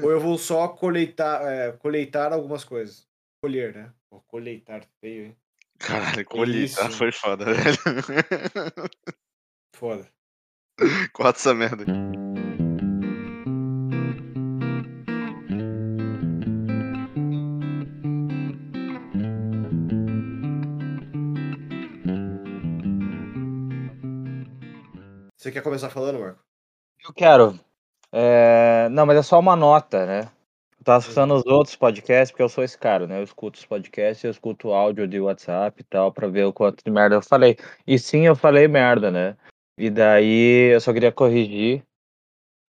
Ou eu vou só coletar, é, coletar algumas coisas. Colher, né? Vou coletar, feio, hein? Caralho, colheita isso? foi foda, velho. Foda. Corta essa merda. Você quer começar falando, Marco? Eu quero. É, Não, mas é só uma nota, né? Eu tava escutando os outros podcasts, porque eu sou esse cara, né? Eu escuto os podcasts, eu escuto áudio de WhatsApp e tal, pra ver o quanto de merda eu falei. E sim, eu falei merda, né? E daí eu só queria corrigir,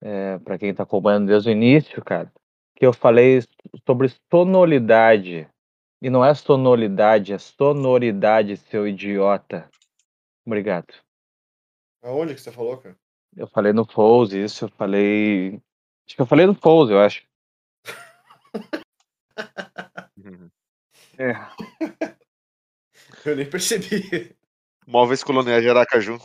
é, pra quem tá acompanhando desde o início, cara, que eu falei sobre sonoridade. E não é sonoridade, é sonoridade, seu idiota. Obrigado. Aonde que você falou, cara? Eu falei no Fouse, isso, eu falei. Acho que eu falei no Fouse, eu acho. Uhum. É. Eu nem percebi. Móveis Coloniais de Aracaju.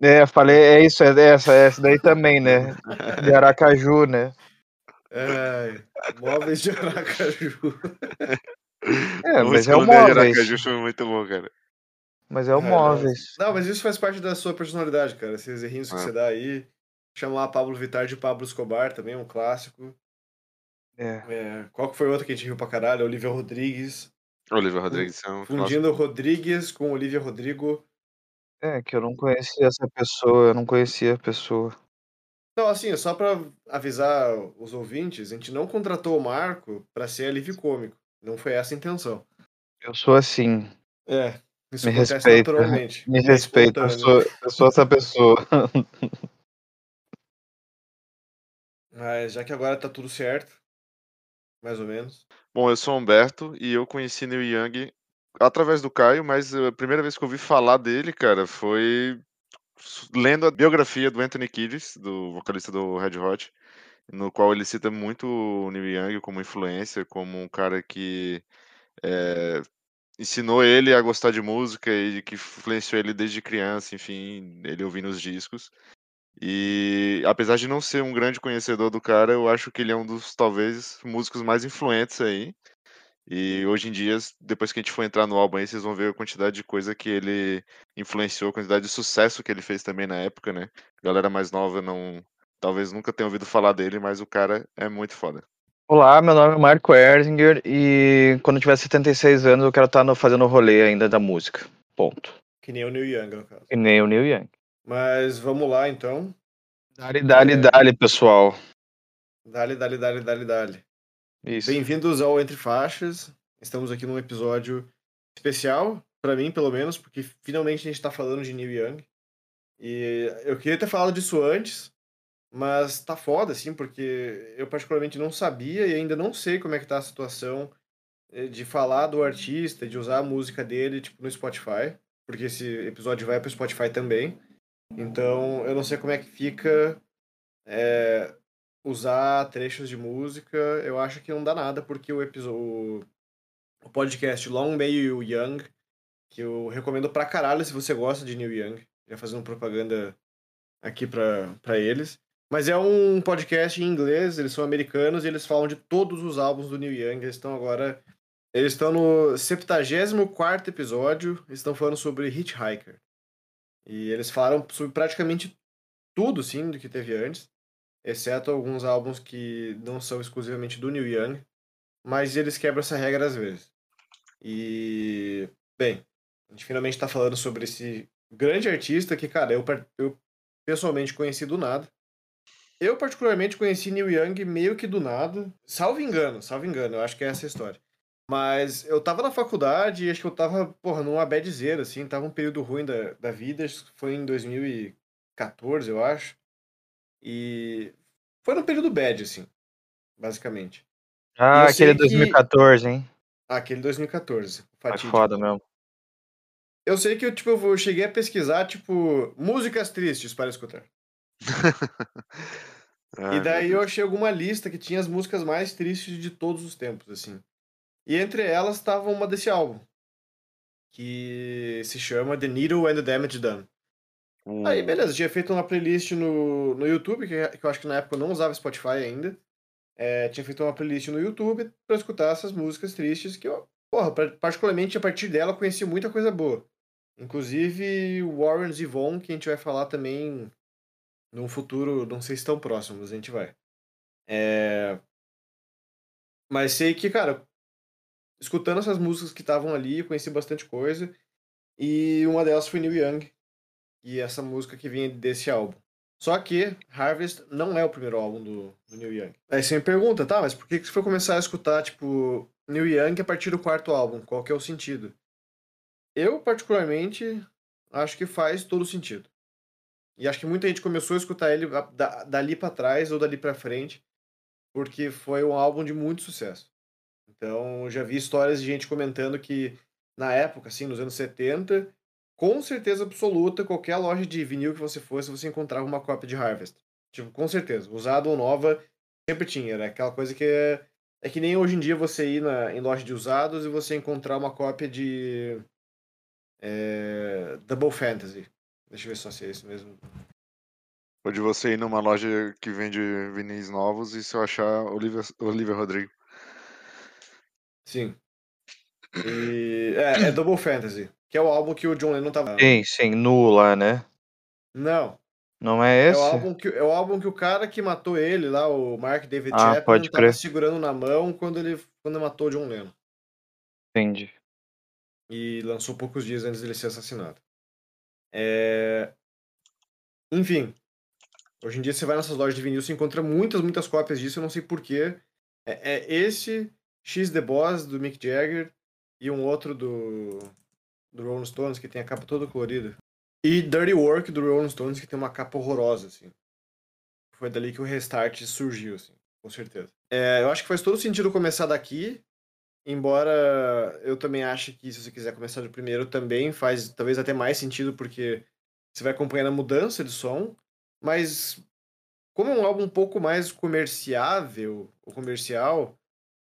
É, eu falei, é isso, é essa, é essa daí também, né? De Aracaju, né? É, móveis de Aracaju. É, Móveis mas é o Coloniais de móveis. Aracaju foi muito bom, cara. Mas é o É, móveis. Não, mas isso faz parte da sua personalidade, cara. Esses errinhos que É. você dá aí. Chamar Pablo Vittar de Pablo Escobar também, um clássico. É. É, qual que foi outro que a gente riu pra caralho? Olivia Rodrigues. Olivia Rodrigues é um clássico. Fundindo Rodrigues com Olivia Rodrigo. É, que eu não conhecia essa pessoa, eu não conhecia a pessoa. Não, assim, só pra avisar os ouvintes, a gente não contratou o Marco pra ser alívio cômico. Não foi essa a intenção. Eu sou assim. É, isso Me acontece respeita. naturalmente. Me É respeita, eu sou, eu sou essa pessoa. Mas já que agora tá tudo certo, mais ou menos. Bom, eu sou Humberto e eu conheci Neil Young através do Caio, mas a primeira vez que eu ouvi falar dele, cara, foi lendo a biografia do Anthony Kiedis, do vocalista do Red Hot, no qual ele cita muito o Neil Young como influência, como um cara que é, ensinou ele a gostar de música e que influenciou ele desde criança, enfim, ele ouvindo os discos. E apesar de não ser um grande conhecedor do cara, eu acho que ele é um dos talvez músicos mais influentes aí. E hoje em dia, depois que a gente for entrar no álbum aí, vocês vão ver a quantidade de coisa que ele influenciou, a quantidade de sucesso que ele fez também na época, né? Galera mais nova não. Talvez nunca tenha ouvido falar dele, mas o cara é muito foda. Olá, meu nome é Marco Erzinger e quando eu tiver 76 anos eu quero estar no- fazendo o rolê ainda da música. Ponto. Que nem o Neil Young, no caso. E nem o Neil Young. Mas vamos lá, então. Dale, dale, É. dale, pessoal. Dale, dale, dale, dale, dale. Isso. Bem-vindos ao Entre Faixas. Estamos aqui num episódio especial, pra mim, pelo menos, porque finalmente a gente tá falando de Neil Young. E eu queria ter falado disso antes, mas tá foda, assim, porque eu particularmente não sabia e ainda não sei como é que tá a situação eh, de falar do artista, de usar a música dele, tipo, no Spotify, porque esse episódio vai pro Spotify também. Então, eu não sei como é que fica é, usar trechos de música. Eu acho que não dá nada, porque o episódio. O podcast Long May You Young, que eu recomendo pra caralho se você gosta de Neil Young. Já fazendo propaganda aqui pra, pra eles. Mas é um podcast em inglês, eles são americanos e eles falam de todos os álbuns do Neil Young. Eles estão agora. Eles estão no 74 episódio, estão falando sobre Hitchhiker. E eles falaram sobre praticamente tudo, sim, do que teve antes, exceto alguns álbuns que não são exclusivamente do Neil Young, mas eles quebram essa regra às vezes. E, bem, a gente finalmente está falando sobre esse grande artista que, cara, eu, eu pessoalmente conheci do nada. Eu, particularmente, conheci Neil Young meio que do nada, salvo engano, salvo engano, eu acho que é essa a história. Mas eu tava na faculdade e acho que eu tava, porra, numa badzeira, assim, tava um período ruim da, da vida, foi em 2014, eu acho. E foi num período bad, assim, basicamente. Ah, aquele que- 2014, hein? Ah, aquele 2014, Foi fatídico. foda mesmo. Eu sei que eu, tipo, eu cheguei a pesquisar, tipo, músicas tristes para escutar. Ai, e daí eu achei alguma lista que tinha as músicas mais tristes de todos os tempos, assim. E entre elas estava uma desse álbum, que se chama The Needle and the Damage Done. Um- Aí, beleza, tinha feito uma playlist no, no YouTube, que, que eu acho que na época eu não usava Spotify ainda. é, tinha feito uma playlist no YouTube pra escutar essas músicas tristes que eu, porra, particularmente a partir dela eu conheci muita coisa boa. Inclusive Warren Zevon, que a gente vai falar também num futuro, não sei se tão próximo, mas a gente vai. É... Mas sei que, cara, escutando essas músicas que estavam ali, conheci bastante coisa. E uma delas foi Neil Young, e essa música que vinha desse álbum. Só que Harvest não é o primeiro álbum do, do Young. Aí você me pergunta, tá, mas por que que você foi começar a escutar, tipo, Neil Young a partir do quarto álbum? Qual que é o sentido? Eu, particularmente, acho que faz todo sentido. E acho que muita gente começou a escutar ele dali pra trás ou dali pra frente, porque foi um álbum de muito sucesso. Então, já vi histórias de gente comentando que na época, assim, nos anos 70, com certeza absoluta, qualquer loja de vinil que você fosse, você encontrava uma cópia de Harvest. Tipo, com certeza. Usada ou nova, sempre tinha. Era aquela coisa que é. É que nem hoje em dia você ir na, em loja de usados e você encontrar uma cópia de. é, Double Fantasy. Deixa eu ver só se é isso mesmo. Ou de você ir numa loja que vende vinis novos e se eu achar Olivia, Olivia Rodrigo. Sim. E. É, é Double Fantasy. Que é o álbum que o John Lennon tava. Sim, sim, nu lá, né? Não. Não é É esse? o, álbum que, é o álbum que o cara que matou ele lá, o Mark David Ah, Chapman, pode tava crer. segurando na mão quando ele quando matou o John Lennon. Entendi. E lançou poucos dias antes dele ser assassinado. É... Enfim. Hoje em dia você vai nessas lojas de vinil, você encontra muitas, muitas cópias disso, eu não sei porquê. É, é esse, X The Boss, do Mick Jagger, e um outro do, do Rolling Stones, que tem a capa toda colorida. E Dirty Work, do Rolling Stones, que tem uma capa horrorosa, assim. Foi dali que o Restart surgiu, assim, com certeza. É, eu acho que faz todo sentido começar daqui, embora eu também ache que se você quiser começar do primeiro também faz talvez até mais sentido, porque você vai acompanhando a mudança de som, mas como é um álbum um pouco mais comerciável, ou comercial,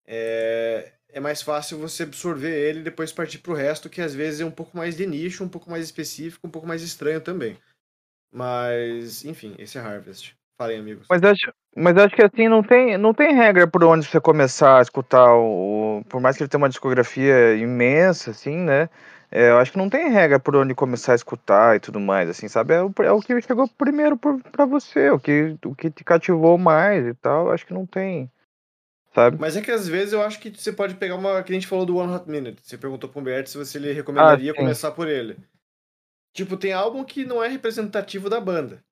é, é mais fácil você absorver ele e depois partir pro resto, que às vezes é um pouco mais de nicho, um pouco mais específico, um pouco mais estranho também. Mas, enfim, esse é Harvest. Falem, amigos. Mas acho, mas acho que assim, não tem, não tem regra por onde você começar a escutar o. Por mais que ele tenha uma discografia imensa, assim, né? É, eu acho que não tem regra por onde começar a escutar e tudo mais, assim, sabe? É o, é o que chegou primeiro por, pra você, o que, o que te cativou mais e tal. Acho que não tem. Sabe? Mas é que às vezes eu acho que você pode pegar uma. Que a gente falou do One Hot Minute. Você perguntou pro Humberto se você lhe recomendaria sim. começar por ele. Tipo, tem álbum que não é representativo da banda.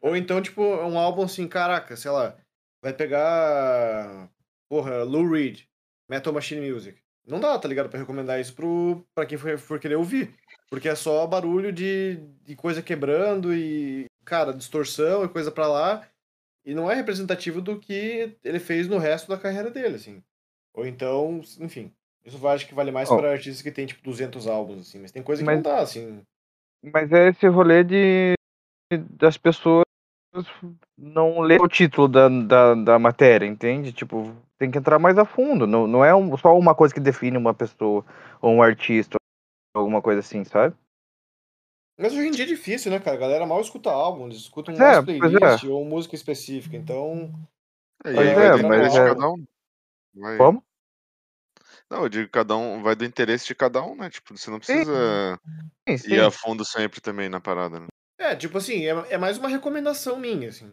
Ou então, tipo, é um álbum assim, caraca, sei lá, vai pegar. Porra, Lou Reed, Metal Machine Music. Não dá, tá ligado? Pra recomendar isso pro, pra quem for, for querer ouvir. Porque é só barulho de, de coisa quebrando e, cara, distorção e coisa pra lá. E não é representativo do que ele fez no resto da carreira dele, assim. Ou então, enfim. Isso eu acho que vale mais Ó. pra artistas que tem, tipo, 200 álbuns, assim. Mas tem coisa que Mas- não dá, assim. Mas é esse rolê de das pessoas não ler o título da, da, da matéria, entende? Tipo, tem que entrar mais a fundo. Não, não é um- só uma coisa que define uma pessoa ou um artista ou alguma coisa assim, sabe? Mas hoje em dia é difícil, né, cara? A galera mal escuta álbum, eles escutam é, mais pois playlist ou música específica. Então, É, é, mas interesse de é- cada um. Vai- Como? Não, eu digo que cada um vai do interesse de cada um, né? Tipo, você não precisa Sim, sim. ir a fundo sempre também na parada, né? É, tipo assim, é, é mais uma recomendação minha, assim.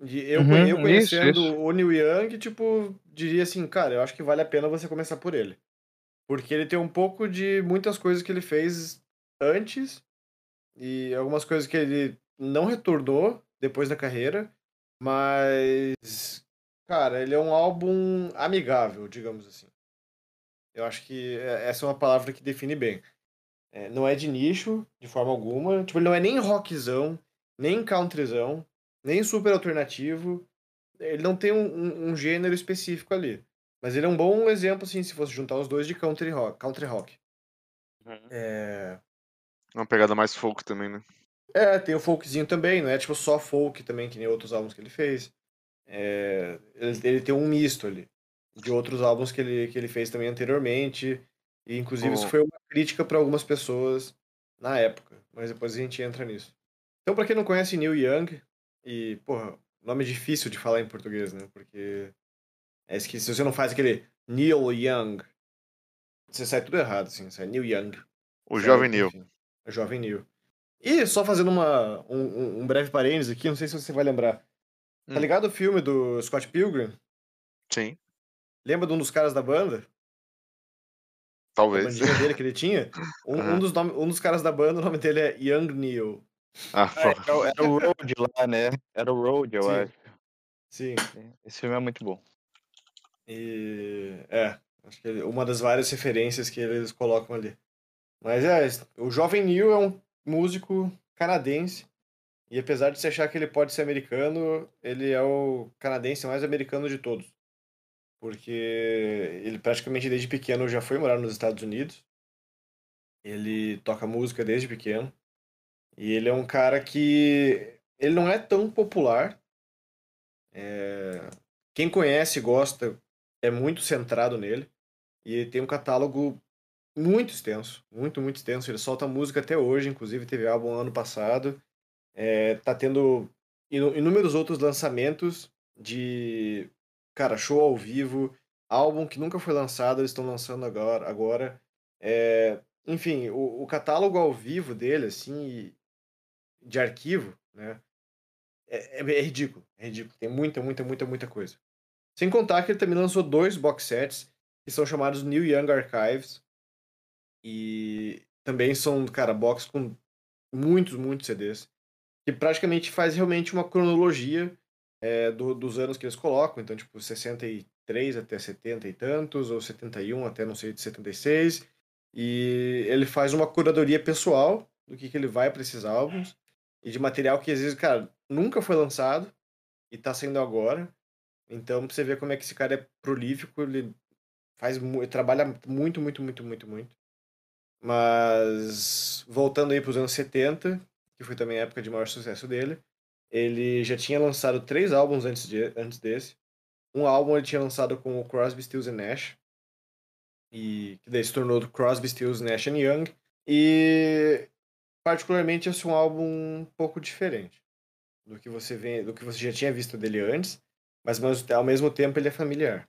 De, eu, Uhum, eu isso, conhecendo isso. o Neil Young, tipo, diria assim, cara, eu acho que vale a pena você começar por ele. Porque ele tem um pouco de muitas coisas que ele fez antes e algumas coisas que ele não retornou depois da carreira, mas, cara, ele é um álbum amigável, digamos assim. Eu acho que é- essa é uma palavra que define bem. É, não é de nicho, de forma alguma. Tipo, ele não é nem rockzão, nem countryzão, nem super alternativo. Ele não tem um, um- um gênero específico ali. Mas ele é um bom exemplo, assim, se fosse juntar os dois de country rock. Country rock. É... Uma pegada mais folk também, né? é, tem o folkzinho também, não é tipo só folk também, que nem outros álbuns que ele fez. É, ele, ele tem um misto ali. De outros álbuns que ele, que ele fez também anteriormente. E inclusive isso Oh. foi uma crítica para algumas pessoas na época. Mas depois a gente entra nisso. Então, pra quem não conhece Neil Young, e, porra, nome difícil de falar em português, né? Porque É que se você não faz aquele Neil Young, você sai tudo errado, assim. Sai Neil Young. O Sai, jovem Neil. enfim, o Jovem Neil. E só fazendo uma, um, um- breve parênteses aqui, não sei se você vai lembrar. Tá Hum. ligado o filme do Scott Pilgrim? Sim, Lembra de um dos caras da banda? A talvez. bandinha dele que ele tinha? Um, um Aham. dos nome- um dos caras da banda, o nome dele é Young Neil. Ah, Ah, pô. era, o- era o Road lá, né? Era o Road, eu Sim. acho. Sim. Esse filme é muito bom. E é, acho que ele- uma das várias referências que eles colocam ali. Mas é, o Jovem Neil é um músico canadense. E apesar de você achar que ele pode ser americano, ele é o canadense mais americano de todos. Porque ele praticamente desde pequeno já foi morar nos Estados Unidos. Ele toca música desde pequeno. E ele é um cara que. Ele não é tão popular. É, Quem conhece e gosta é muito centrado nele. E ele tem um catálogo muito extenso. Muito, muito extenso. Ele solta música até hoje, inclusive teve álbum ano passado. É, tá tendo inúmeros outros lançamentos de. Cara, show ao vivo. Álbum que nunca foi lançado, eles estão lançando agora. agora. É, enfim, o, o catálogo ao vivo dele, assim, de arquivo, né? É, é- é ridículo. É ridículo. Tem muita, muita, muita, muita coisa. Sem contar que ele também lançou dois box sets que são chamados New Young Archives. E também são, cara, box com muitos, muitos CDs. Que praticamente faz realmente uma cronologia é, do- dos anos que eles colocam. Então, tipo, 63 até 70 e tantos, ou 71 até não sei, de 76. E ele faz uma curadoria pessoal do que, que ele vai para esses álbuns. E de material que às vezes, cara, nunca foi lançado e tá saindo agora. Então, pra você ver como é que esse cara é prolífico, ele faz trabalha muito, muito, muito, muito, muito. Mas voltando aí pros anos 70, que foi também a época de maior sucesso dele, ele já tinha lançado três álbuns antes, de, antes desse. Um álbum ele tinha lançado com o Crosby, Stills Nash, e que daí se tornou do Crosby, Stills, Nash Young. E particularmente esse é um álbum um pouco diferente do que você vê, do que você já tinha visto dele antes, mas ao mesmo tempo ele é familiar.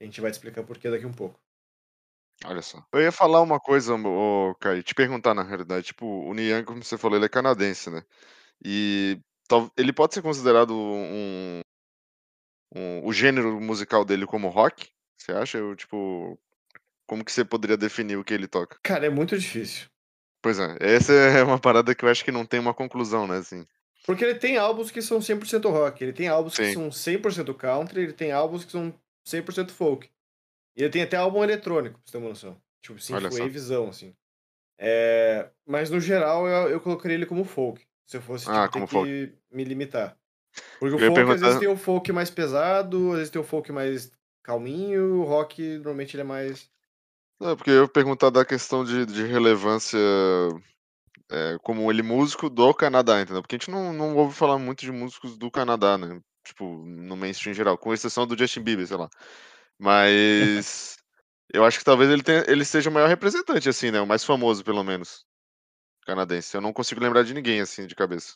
A gente vai te explicar por que daqui um pouco. Olha só. Eu ia falar uma coisa, Kai, te perguntar na realidade. Tipo, o Niang, como você falou, ele é canadense, né? E ele pode ser considerado um, um- o gênero musical dele como rock? Você acha? Eu, tipo, como que você poderia definir o que ele toca? Cara, é muito difícil. Pois é, essa é uma parada que eu acho que não tem uma conclusão, né? Assim. Porque ele tem álbuns que são 100% rock, ele tem álbuns que Sim. são 100% country, ele tem álbuns que são 100% folk. E ele tem até álbum eletrônico, pra você ter uma noção. Tipo, Olha só. synthwavezão, assim. É... Mas no geral eu, eu colocaria ele como folk. Se eu fosse tipo, Ah, ter como que me limitar. Porque o Eu ia folk às vezes perguntar- tem o folk mais pesado, às vezes tem o folk mais calminho, o rock normalmente ele é mais. Não, porque eu ia perguntar da questão de, de relevância é, como ele músico do Canadá, entendeu? Porque a gente não, não ouve falar muito de músicos do Canadá, né? Tipo, no mainstream geral, com exceção do Justin Bieber, sei lá. Mas eu acho que talvez ele, tenha, ele seja o maior representante, assim, né? O mais famoso, pelo menos, canadense. Eu não consigo lembrar de ninguém, assim, de cabeça.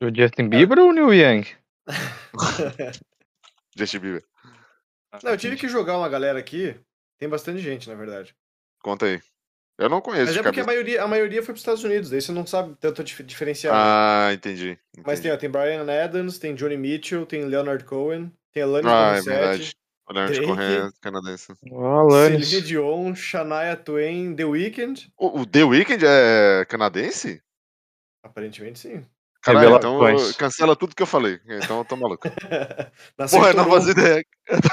O Justin Bieber ou o Neil Young? Justin Bieber. Não, eu tive que jogar uma galera aqui. Tem bastante gente, na verdade. Conta aí. Eu não conheço Mas é porque a maioria, a maioria foi pros Estados Unidos, daí você não sabe tanto dif- diferenciar. né? Ah, entendi. Mas entendi. tem, ó, tem Brian Adams, tem Johnny Mitchell, tem Leonard Cohen, tem Alanis Ah, é Morissette, verdade. O Leonard Drake. Cohen é canadense. Alanis. Celine Dion, Shania Twain, The Weeknd. O, o The Weeknd é canadense? Aparentemente sim. Caralho, então cancela tudo que eu falei. Então eu tô maluco. Porra, eu não fazia ideia.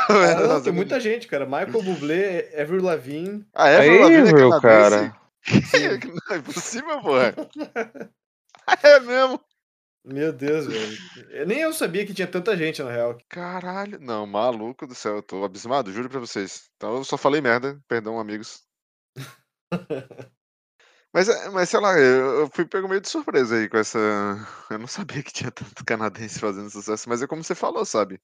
Ah, não tem muita gente, cara. Michael Bublé, Avril Lavigne. Ah, é? Avril Lavigne é canadense? cara? Não é possível, porra. É mesmo? Meu Deus, velho. Nem eu sabia que tinha tanta gente, na real. Caralho. Não, maluco do céu. Eu tô abismado, juro pra vocês. Então eu só falei merda. Perdão, amigos. Mas, é- mas sei lá, eu, eu fui pego meio de surpresa aí com essa. Eu não sabia que tinha tanto canadense fazendo sucesso, mas é como você falou, sabe?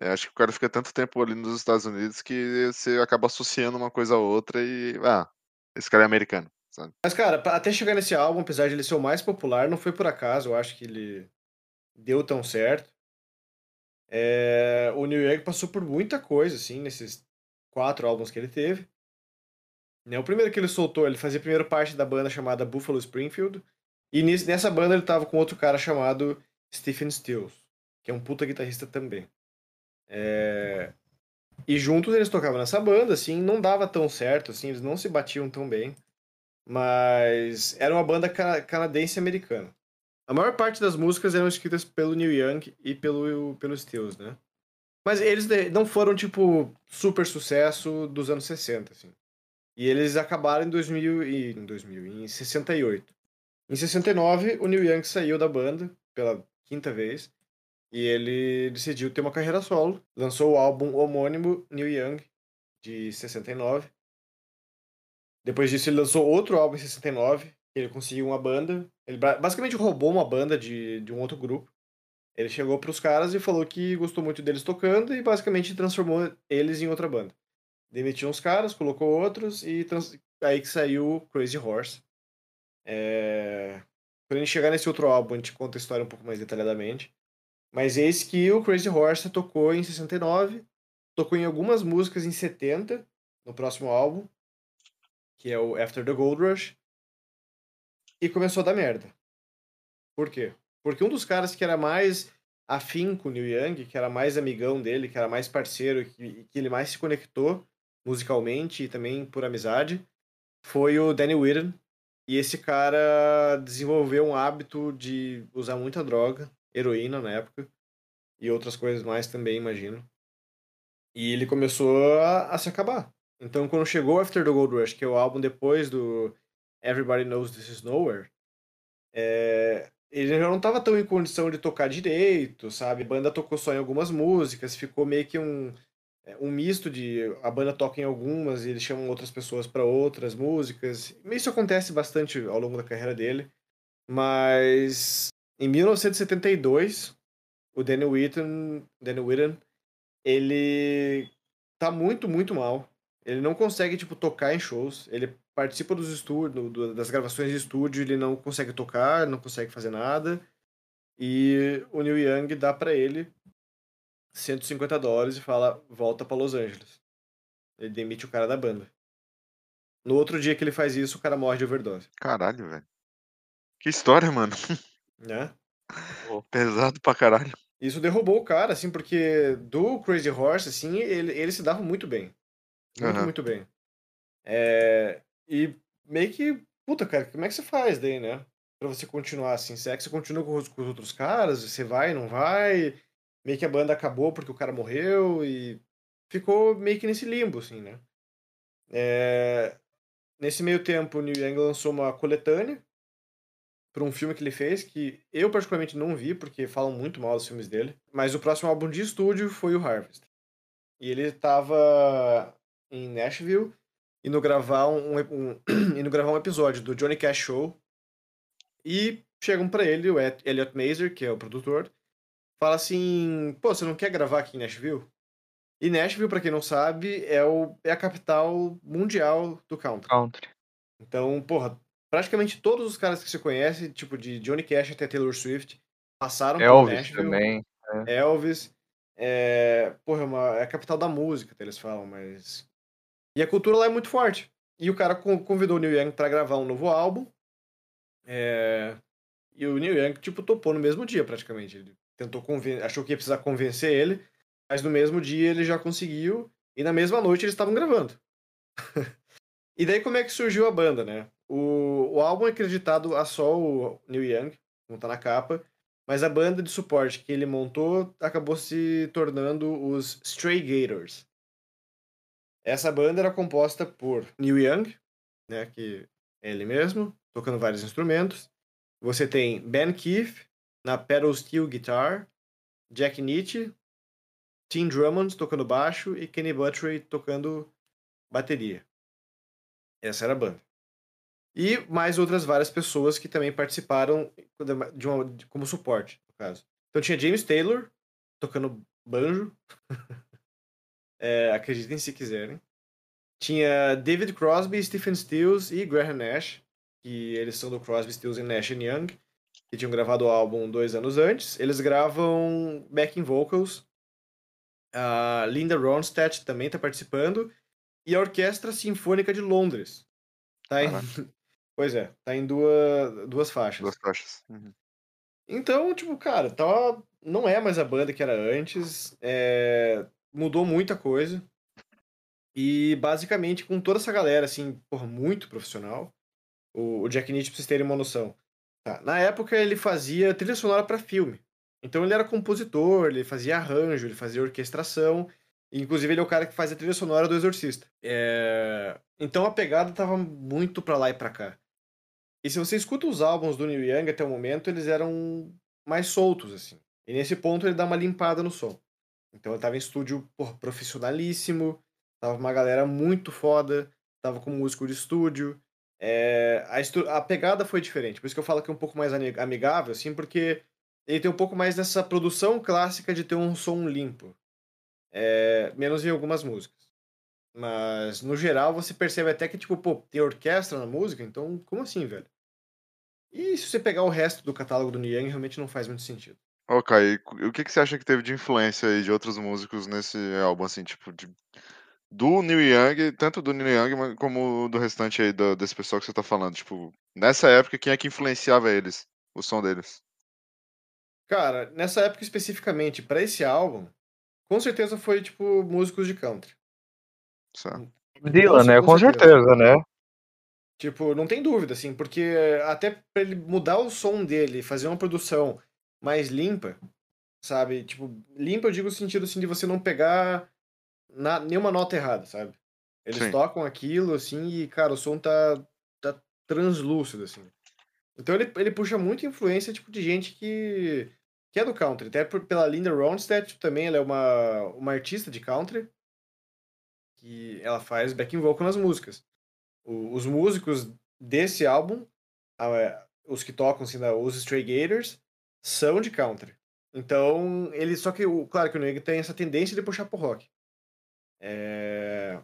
Eu acho que o cara fica tanto tempo ali nos Estados Unidos que você acaba associando uma coisa a outra e. Ah, esse cara é americano, sabe? Mas, cara, até chegar nesse álbum, apesar de ele ser o mais popular, não foi por acaso. Eu acho que ele deu tão certo. É, o Neil Young passou por muita coisa, assim, nesses quatro álbuns que ele teve. Né, o primeiro que ele soltou, ele fazia primeiro parte da banda chamada Buffalo Springfield. E nessa banda ele tava com outro cara chamado Stephen Stills, que é um puta guitarrista também. É... E juntos eles tocavam nessa banda, assim, não dava tão certo, assim, eles não se batiam tão bem. Mas era uma banda canadense-americana. A maior parte das músicas eram escritas pelo Neil Young e pelo, pelo Stills, né? Mas eles não foram, tipo, super sucesso dos anos 60, assim. E eles acabaram em 2000 e, em 2000, em 68. Em 69, o Neil Young saiu da banda pela quinta vez e ele decidiu ter uma carreira solo. Lançou o álbum homônimo Neil Young de 69. Depois disso, ele lançou outro álbum em 69. Ele conseguiu uma banda. Ele basicamente roubou uma banda de, de um outro grupo. Ele chegou para os caras e falou que gostou muito deles tocando e basicamente transformou eles em outra banda. Demitiu uns caras, colocou outros e trans... aí que saiu Crazy Horse. É... Quando a gente chegar nesse outro álbum, a gente conta a história um pouco mais detalhadamente. Mas eis que o Crazy Horse tocou em 69, tocou em algumas músicas em 70, no próximo álbum, que é o After the Gold Rush, e começou a dar merda. Por quê? Porque um dos caras que era mais afim com o Neil Young, que era mais amigão dele, que era mais parceiro, que, que ele mais se conectou musicalmente e também por amizade, foi o Danny Whitten. E esse cara desenvolveu um hábito de usar muita droga, heroína na época, e outras coisas mais também, imagino. E ele começou a, a se acabar. Então, quando chegou After the Gold Rush, que é o álbum depois do Everybody Knows This Is Nowhere, é, ele já não estava tão em condição de tocar direito, sabe? A banda tocou só em algumas músicas, ficou meio que um, é, um misto de a banda toca em algumas e eles chamam outras pessoas para outras músicas. Isso acontece bastante ao longo da carreira dele. Mas em 1972, o Danny Whitten, Danny Whitten ele tá muito, muito mal. Ele não consegue, tipo, tocar em shows. Ele participa dos estúdios, do, das gravações de estúdio, ele não consegue tocar, não consegue fazer nada. E o Neil Young dá para ele 150 dólares e fala: volta para Los Angeles. Ele demite o cara da banda. No outro dia que ele faz isso, o cara morre de overdose. Caralho, velho. Que história, mano. Né? pesado pra caralho. Isso derrubou o cara, assim, porque do Crazy Horse, assim, ele, ele se dava muito bem. Muito, uhum. muito bem. É, e meio que, puta, cara, como é que você faz daí, né? Pra você continuar assim. Será que você continua com os, com os outros caras? Você vai, não vai? Meio que a banda acabou porque o cara morreu e ficou meio que nesse limbo, assim, né? É... Nesse meio tempo, o Neil Young lançou uma coletânea para um filme que ele fez, que eu particularmente não vi, porque falam muito mal dos filmes dele. Mas o próximo álbum de estúdio foi o Harvest. E ele estava em Nashville indo gravar um, um, indo gravar um episódio do Johnny Cash Show. E chegam para ele, o Elliot Mazer, que é o produtor, fala assim: pô, você não quer gravar aqui em Nashville? E Nashville, para quem não sabe, é, o, é a capital mundial do country. Country. Então, porra, praticamente todos os caras que você conhece, tipo de Johnny Cash até Taylor Swift, passaram Elvis por Nashville. também. É. Elvis. É, porra, é, uma, é a capital da música, eles falam, mas e a cultura lá é muito forte. E o cara convidou o Neil Young para gravar um novo álbum. É... E o Neil Young, tipo, topou no mesmo dia, praticamente. Ele tentou conven... achou que ia precisar convencer ele, mas no mesmo dia ele já conseguiu. E na mesma noite eles estavam gravando. e daí como é que surgiu a banda, né? O, o álbum é acreditado a só o Neil Young, como tá na capa, mas a banda de suporte que ele montou acabou se tornando os Stray Gators. Essa banda era composta por Neil Young, né, que é ele mesmo, tocando vários instrumentos. Você tem Ben Keith na pedal steel guitar, Jack Nietzsche, Tim Drummond tocando baixo e Kenny Buttrey tocando bateria. Essa era a banda. E mais outras várias pessoas que também participaram de uma, como suporte, no caso. Então tinha James Taylor tocando banjo. É, acreditem se quiserem. Tinha David Crosby, Stephen Stills e Graham Nash, que eles são do Crosby, Stills e Nash Young, que tinham gravado o álbum dois anos antes. Eles gravam backing vocals A Linda Ronstadt também está participando. E a Orquestra Sinfônica de Londres. Tá em... Pois é, tá em duas, duas faixas. Duas faixas. Uhum. Então, tipo, cara, tá... não é mais a banda que era antes. É... Mudou muita coisa. E basicamente, com toda essa galera, assim, porra, muito profissional, o, o Jack Nietzsche, pra vocês terem uma noção. Tá, na época ele fazia trilha sonora para filme. Então ele era compositor, ele fazia arranjo, ele fazia orquestração. Inclusive, ele é o cara que faz a trilha sonora do Exorcista. É... Então a pegada tava muito pra lá e pra cá. E se você escuta os álbuns do Neil Young até o momento, eles eram mais soltos, assim. E nesse ponto ele dá uma limpada no som. Então ele tava em estúdio profissionalíssimo, tava uma galera muito foda, tava com músico de estúdio. É... A, estu... a pegada foi diferente, por isso que eu falo que é um pouco mais amigável, assim, porque ele tem um pouco mais dessa produção clássica de ter um som limpo. É, menos em algumas músicas. Mas, no geral, você percebe até que, tipo, pô, tem orquestra na música, então como assim, velho? E se você pegar o resto do catálogo do Niang, realmente não faz muito sentido. Ok, e o que, que você acha que teve de influência aí de outros músicos nesse álbum, assim, tipo, de, do Neil Young, tanto do Neil Young como do restante aí do, desse pessoal que você tá falando, tipo, nessa época, quem é que influenciava eles, o som deles? Cara, nessa época especificamente, para esse álbum, com certeza foi, tipo, músicos de country. Certo. Dylan, né? Com certeza, né? Tipo, não tem dúvida, assim, porque até pra ele mudar o som dele, fazer uma produção mais limpa, sabe? Tipo, limpa eu digo no sentido, assim, de você não pegar na, nenhuma nota errada, sabe? Eles Sim. tocam aquilo, assim, e, cara, o som tá, tá translúcido, assim. Então ele, ele puxa muita influência, tipo, de gente que que é do country. Até pela Linda Ronstadt também, ela é uma, uma artista de country, que ela faz backing vocal nas músicas. O, os músicos desse álbum, a, os que tocam, assim, da, os Stray Gators, são de country. Então, ele só que, o, claro que o Neg tem essa tendência de puxar pro rock. É...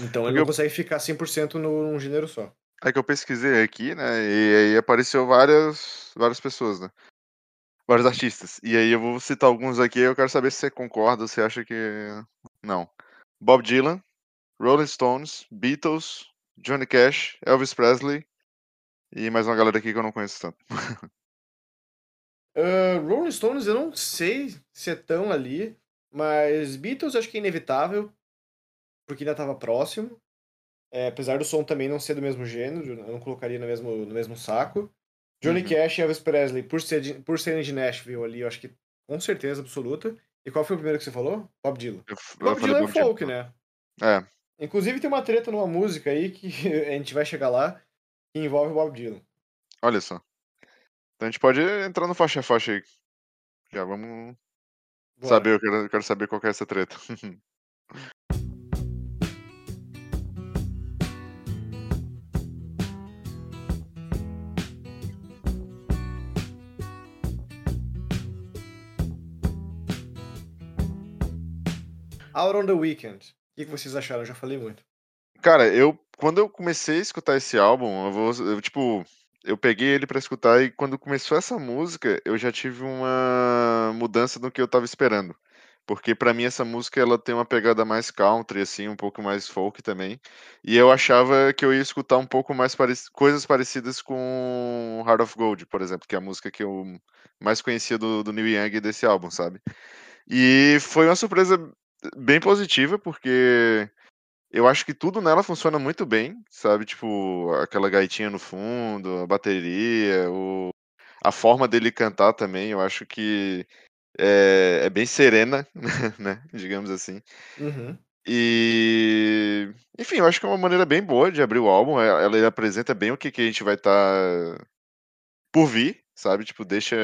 Então ele não consegue ficar 100% num gênero só. É que eu pesquisei aqui, né, e aí apareceu várias, várias pessoas, né vários artistas. E aí eu vou citar alguns aqui, eu quero saber se você concorda se acha que não. Bob Dylan, Rolling Stones, Beatles, Johnny Cash, Elvis Presley e mais uma galera aqui que eu não conheço tanto. uh, Rolling Stones eu não sei se é tão ali, mas Beatles acho que é inevitável, porque ainda estava próximo. É, apesar do som também não ser do mesmo gênero, eu não colocaria no mesmo, no mesmo saco. Johnny uhum. Cash e Elvis Presley, por, ser por serem de Nashville ali, eu acho que com certeza absoluta. E qual foi o primeiro que você falou? Bob Dylan. Eu, eu Bob Dylan é folk, né? É. Inclusive tem uma treta numa música aí que a gente vai chegar lá que envolve o Bob Dylan. Olha só. Então a gente pode entrar no faixa a faixa aí. Já vamos Bora. saber, eu quero, eu quero saber qual é essa treta. Out on the Weekend. O que vocês acharam? Eu já falei muito. Cara, eu quando eu comecei a escutar esse álbum, eu vou, eu, tipo, eu peguei ele para escutar e quando começou essa música, eu já tive uma mudança do que eu tava esperando. Porque para mim essa música ela tem uma pegada mais country assim, um pouco mais folk também. E eu achava que eu ia escutar um pouco mais coisas parecidas com Heart of Gold, por exemplo, que é a música que eu mais conhecia do, do Neil Young desse álbum, sabe? E foi uma surpresa bem positiva, porque eu acho que tudo nela funciona muito bem, sabe? Tipo, aquela gaitinha no fundo, a bateria, o... a forma dele cantar também, eu acho que é, é bem serena, né? Digamos assim. Uhum. E, enfim, eu acho que é uma maneira bem boa de abrir o álbum. Ela, ela apresenta bem o que, que a gente vai estar tá por vir, sabe? Tipo, deixa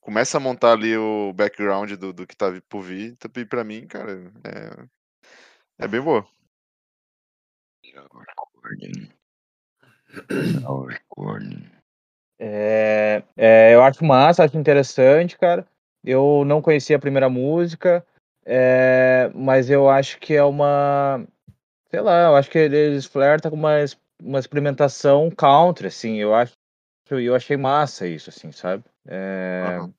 começa a montar ali o background do, do que tá por vir, então, e pra mim, cara, é, é bem boa. É, é, eu acho massa, acho interessante, cara. Eu não conhecia a primeira música, é, mas eu acho que é uma. Sei lá, eu acho que eles flertam com uma, uma experimentação country, assim. Eu acho eu achei massa isso, assim, sabe? É... Uhum.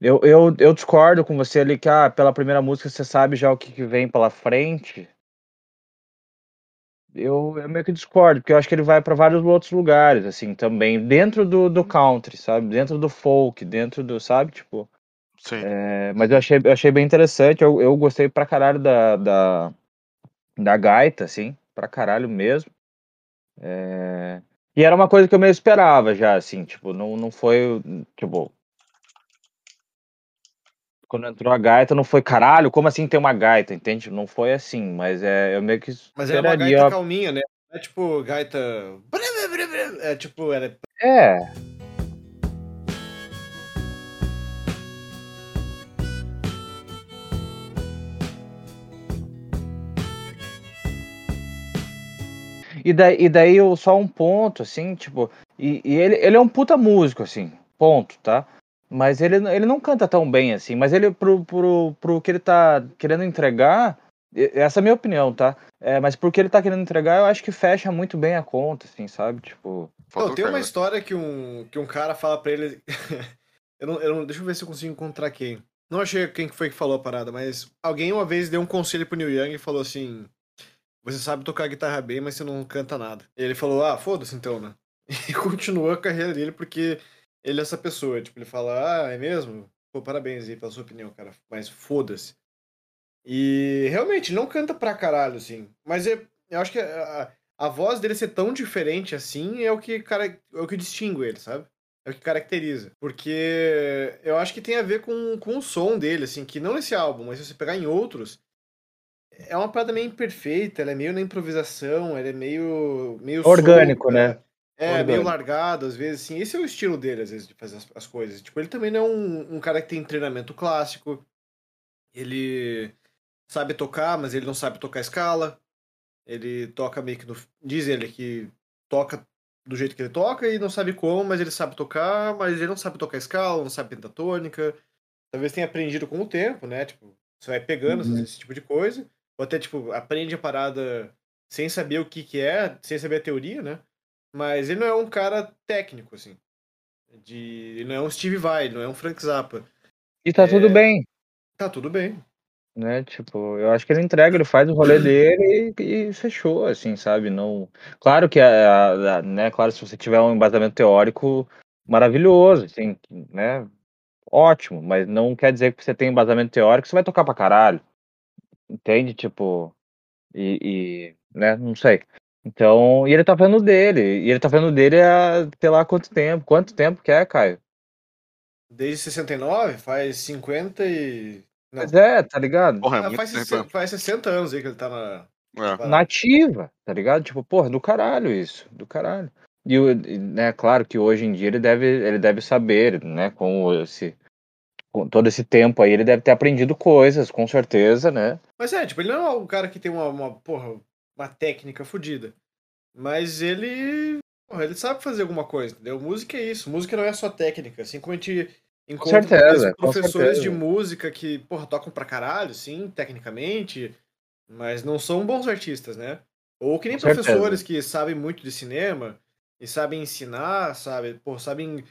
Eu, eu, eu discordo com você ali que ah, pela primeira música você sabe já o que, que vem pela frente. Eu, eu meio que discordo, porque eu acho que ele vai para vários outros lugares, assim, também, dentro do, do country, sabe? Dentro do folk, dentro do, sabe? Tipo. Sim. É, mas eu achei, eu achei bem interessante, eu, eu gostei pra caralho da, da, da gaita, assim, pra caralho mesmo. É, e era uma coisa que eu meio esperava já, assim, tipo, não, não foi, tipo, quando entrou a gaita, não foi caralho, como assim tem uma gaita, entende? Não foi assim, mas é, eu meio que Mas era uma gaita calminha, né? É tipo gaita. É tipo, era. É. E daí, e daí eu, só um ponto, assim, tipo, e, e ele, ele é um puta músico, assim, ponto, tá? Mas ele, ele não canta tão bem assim. Mas ele, pro, pro, pro que ele tá querendo entregar, essa é a minha opinião, tá? É, mas porque ele tá querendo entregar, eu acho que fecha muito bem a conta, assim, sabe? Tipo. Não, tem uma história que um, que um cara fala pra ele. eu não, eu não, deixa eu ver se eu consigo encontrar quem. Não achei quem foi que falou a parada, mas alguém uma vez deu um conselho pro Neil Young e falou assim: Você sabe tocar guitarra bem, mas você não canta nada. E ele falou: Ah, foda-se então, né? E continuou a carreira dele porque ele é essa pessoa. Tipo, ele fala, ah, é mesmo? Pô, parabéns aí pela sua opinião, cara. Mas foda-se. E realmente, não canta pra caralho, assim. Mas é, eu acho que a, a voz dele ser tão diferente assim é o que, cara, é o que distingue ele, sabe? É o que caracteriza. Porque eu acho que tem a ver com, com o som dele, assim, que não nesse álbum, mas se você pegar em outros, é uma parada meio imperfeita, ela é meio na improvisação, ela é meio. meio Orgânico, solta, né? É, meio largado, às vezes, assim. Esse é o estilo dele, às vezes, de fazer as, as coisas. Tipo, ele também não é um, um, cara que tem treinamento clássico. Ele sabe tocar, mas ele não sabe tocar escala. Ele toca meio que no. Diz ele que toca do jeito que ele toca e não sabe como, mas ele sabe tocar, mas ele não sabe tocar escala, não sabe pentatônica. Talvez tenha aprendido com o tempo, né? Tipo, você vai pegando uhum. esse tipo de coisa. Ou até, tipo, aprende a parada sem saber o que, que é, sem saber a teoria, né? Mas ele não é um cara técnico, assim. De... Ele não é um Steve Vai, não é um Frank Zappa. E tá é... tudo bem. Tá tudo bem. Né, tipo, eu acho que ele entrega, ele faz o rolê dele e, e fechou, assim, sabe? Não, claro que a, a, né, claro, se você tiver um embasamento teórico maravilhoso, assim, né, ótimo, mas não quer dizer que você tem embasamento teórico, você vai tocar pra caralho, entende? Tipo, e, e né, não sei. Então, e ele tá vendo dele. E ele tá vendo dele há, sei lá, quanto tempo. Quanto tempo que é, Caio? Desde 69? Faz 50 e. Não. Mas é, tá ligado? Porra, é ah, faz, 60, faz 60 anos aí que ele tá na. É. Nativa, tá ligado? Tipo, porra, do caralho isso. Do caralho. E, né, claro que hoje em dia ele deve, ele deve saber, né, com esse. Com todo esse tempo aí, ele deve ter aprendido coisas, com certeza, né? Mas é, tipo, ele não é um cara que tem uma, uma porra, uma técnica fodida. Mas ele. Porra, ele sabe fazer alguma coisa, entendeu? Música é isso. Música não é só técnica. Assim como a gente encontra certeza, professores de música que, porra, tocam pra caralho, sim, tecnicamente, mas não são bons artistas, né? Ou que nem com professores certeza. que sabem muito de cinema e sabem ensinar, sabe? Pô, sabem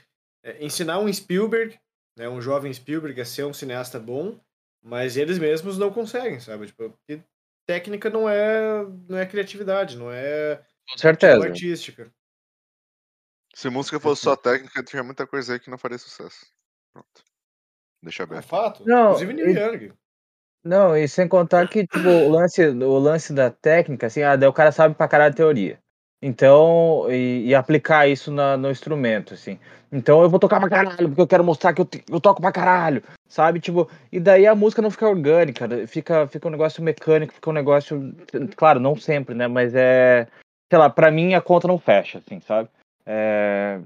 é, ensinar um Spielberg, né? Um jovem Spielberg a ser um cineasta bom, mas eles mesmos não conseguem, sabe? Tipo, técnica não é, não é criatividade, não é Com certeza. artística. Se música fosse só técnica, tinha muita coisa aí que não faria sucesso. Pronto. Deixa É aberto. fato. Não, Inclusive Neil e- Young. Não, e sem contar que, tipo, o lance, o lance da técnica, assim, ah, daí o cara sabe pra caralho a teoria. Então, e, e aplicar isso na- no instrumento, assim. Então eu vou tocar pra caralho, porque eu quero mostrar que eu, eu toco pra caralho, sabe? Tipo, e daí a música não fica orgânica, né? fica, fica um negócio mecânico, fica um negócio. Claro, não sempre, né? Mas é. Sei lá, pra mim a conta não fecha, assim, sabe? É.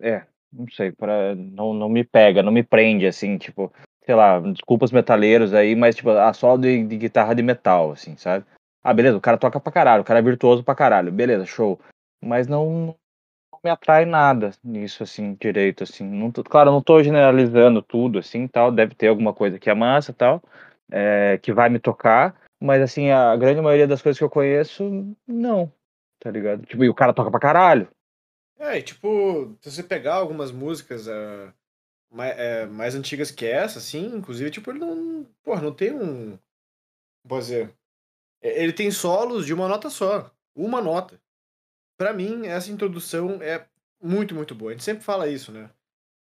É, não sei, pra, não, não me pega, não me prende, assim, tipo, sei lá, desculpa os metaleiros aí, mas, tipo, a solo de, de guitarra de metal, assim, sabe? Ah, beleza, o cara toca pra caralho, o cara é virtuoso pra caralho, beleza, show. Mas não, não me atrai nada nisso, assim, direito, assim. Não tô, claro, não tô generalizando tudo, assim, tal, deve ter alguma coisa que é tal, é, que vai me tocar, mas, assim, a grande maioria das coisas que eu conheço, não, tá ligado? Tipo, e o cara toca pra caralho. É, e tipo, se você pegar algumas músicas, uh, mais, é, mais antigas que essa, assim, inclusive, tipo, ele não. Porra, não tem um. Vou dizer. Ele tem solos de uma nota só. Uma nota. Para mim, essa introdução é muito, muito boa. A gente sempre fala isso, né?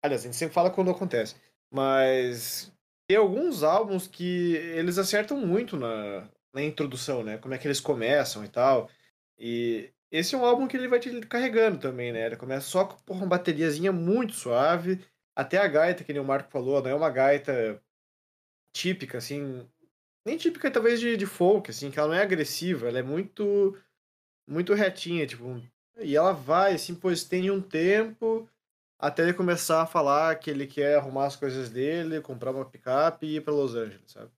Aliás, a gente sempre fala quando acontece. Mas tem alguns álbuns que eles acertam muito na, na introdução, né? Como é que eles começam e tal. E esse é um álbum que ele vai te carregando também, né? Ele começa só com uma bateriazinha muito suave. Até a gaita, que nem o Marco falou, não é uma gaita típica, assim. Nem típica, talvez, de, de folk, assim, que ela não é agressiva, ela é muito. Muito retinha, tipo. E ela vai, assim, pois tem um tempo até ele começar a falar que ele quer arrumar as coisas dele, comprar uma picape e ir pra Los Angeles, sabe?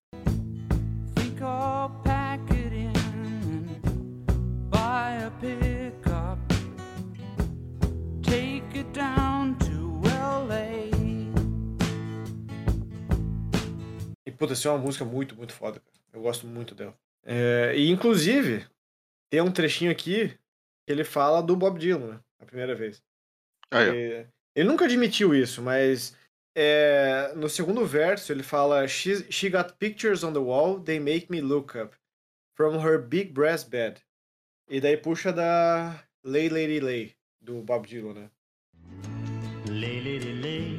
Puta, essa é uma música muito, muito foda, cara. Eu gosto muito dela. É, e inclusive, tem um trechinho aqui que ele fala do Bob Dylan, né? A primeira vez. Ah, é. Ele nunca admitiu isso, mas é, no segundo verso ele fala: she, she got pictures on the wall, they make me look up. From her big brass bed. E daí puxa da Lay Lady Lay, do Bob Dylan, né? Lay Lady Lay,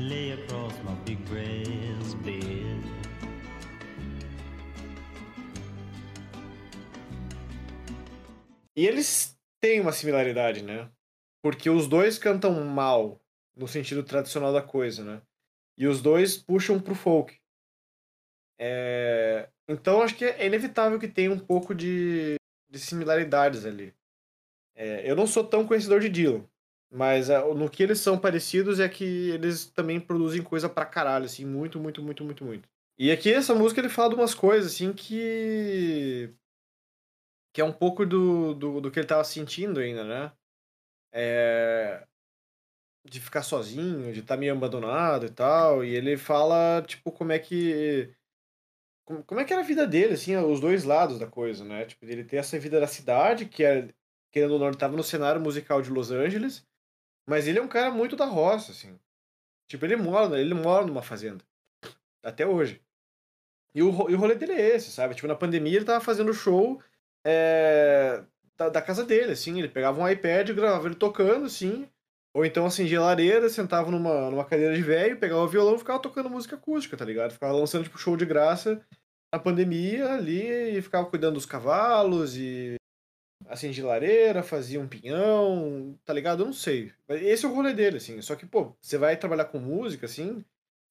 lay across my big bed. E eles têm uma similaridade, né? Porque os dois cantam mal, no sentido tradicional da coisa, né? E os dois puxam pro folk. É... Então acho que é inevitável que tenha um pouco de, de similaridades ali. É... Eu não sou tão conhecedor de Dylan, mas é, no que eles são parecidos é que eles também produzem coisa pra caralho, assim, muito, muito, muito, muito, muito. E aqui essa música ele fala de umas coisas, assim, que. que é um pouco do, do, do que ele tava sentindo ainda, né? é, de ficar sozinho, de estar tá meio abandonado e tal. E ele fala, tipo, como é que. Como, é que era a vida dele, assim, os dois lados da coisa, né? Tipo, ele ter essa vida da cidade, que é, querendo ou não, ele tava no cenário musical de Los Angeles, mas ele é um cara muito da roça, assim. Tipo, ele mora, ele mora numa fazenda. Até hoje. E o, e o rolê dele é esse, sabe? Tipo, na pandemia ele tava fazendo show é, da, da, casa dele, assim. Ele pegava um iPad, gravava ele tocando, assim. Ou então acendia a lareira, sentava numa, numa cadeira de velho, pegava o violão e ficava tocando música acústica, tá ligado? Ficava lançando, tipo, show de graça na pandemia ali e ficava cuidando dos cavalos e acendia lareira, fazia um pinhão, tá ligado? Eu não sei. Esse é o rolê dele, assim. Só que, pô, você vai trabalhar com música, assim,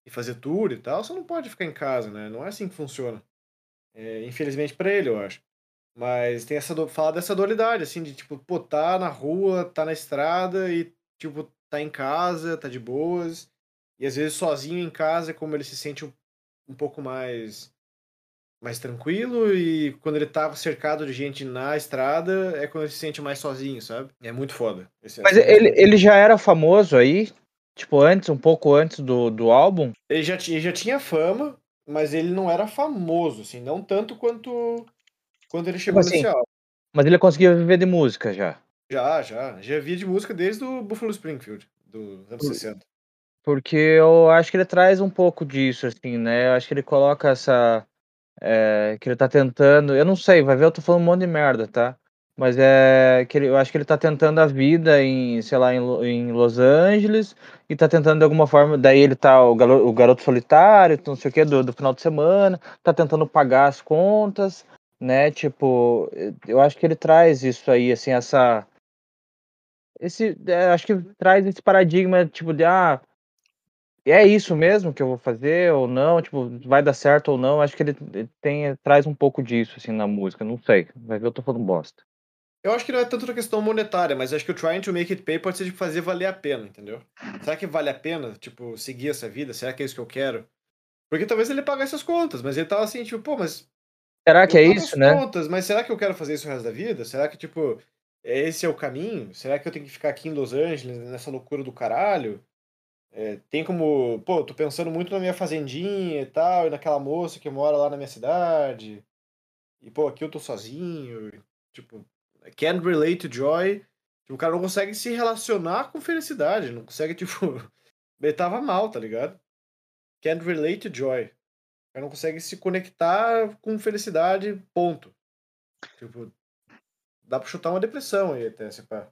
e fazer tour e tal, você não pode ficar em casa, né? Não é assim que funciona. É, infelizmente para ele, eu acho. Mas tem essa. Fala dessa dualidade, assim, de tipo, pô, tá na rua, tá na estrada e, tipo, tá em casa, tá de boas. E às vezes sozinho em casa é como ele se sente um pouco mais. Mais tranquilo. E quando ele tá cercado de gente na estrada, é quando ele se sente mais sozinho, sabe? É muito foda. Esse, Mas ele, ele já era famoso aí? Tipo, antes, um pouco antes do, do álbum? Ele já, ele já tinha fama, mas ele não era famoso, assim, não tanto quanto quando ele chegou assim, nesse álbum. Mas ele conseguia viver de música já. Já, já. Já vi de música desde o Buffalo Springfield, dos anos Por... 60. Porque eu acho que ele traz um pouco disso, assim, né? Eu acho que ele coloca essa. É, que ele tá tentando. Eu não sei, vai ver, eu tô falando um monte de merda, tá? Mas é que ele, eu acho que ele tá tentando a vida em, sei lá, em, em Los Angeles e tá tentando de alguma forma. Daí ele tá, o garoto, o garoto solitário, não sei o que, do, do final de semana, tá tentando pagar as contas né? Tipo, eu acho que ele traz isso aí, assim, essa. Esse, é, acho que traz esse paradigma, tipo, de ah, é isso mesmo que eu vou fazer ou não, tipo, vai dar certo ou não. Acho que ele tem, traz um pouco disso, assim, na música, não sei. Vai ver, eu tô falando bosta. Eu acho que não é tanto da questão monetária, mas acho que o trying to make it pay pode ser de fazer valer a pena, entendeu? Será que vale a pena, tipo, seguir essa vida? Será que é isso que eu quero? Porque talvez ele pague essas contas, mas ele tava assim, tipo, pô, mas Será que é isso, né? Contas, mas será que eu quero fazer isso o resto da vida? Será que, tipo, esse é o caminho? Será que eu tenho que ficar aqui em Los Angeles, nessa loucura do caralho? É, tem como. Pô, tô pensando muito na minha fazendinha e tal, e naquela moça que mora lá na minha cidade. E, pô, aqui eu tô sozinho. Tipo, can't relate to joy, Tipo, o cara não consegue se relacionar com felicidade, não consegue, tipo. Ele tava mal, tá ligado? Can't relate to joy. O cara não consegue se conectar com felicidade, ponto. Tipo, dá pra chutar uma depressão aí até, se pá.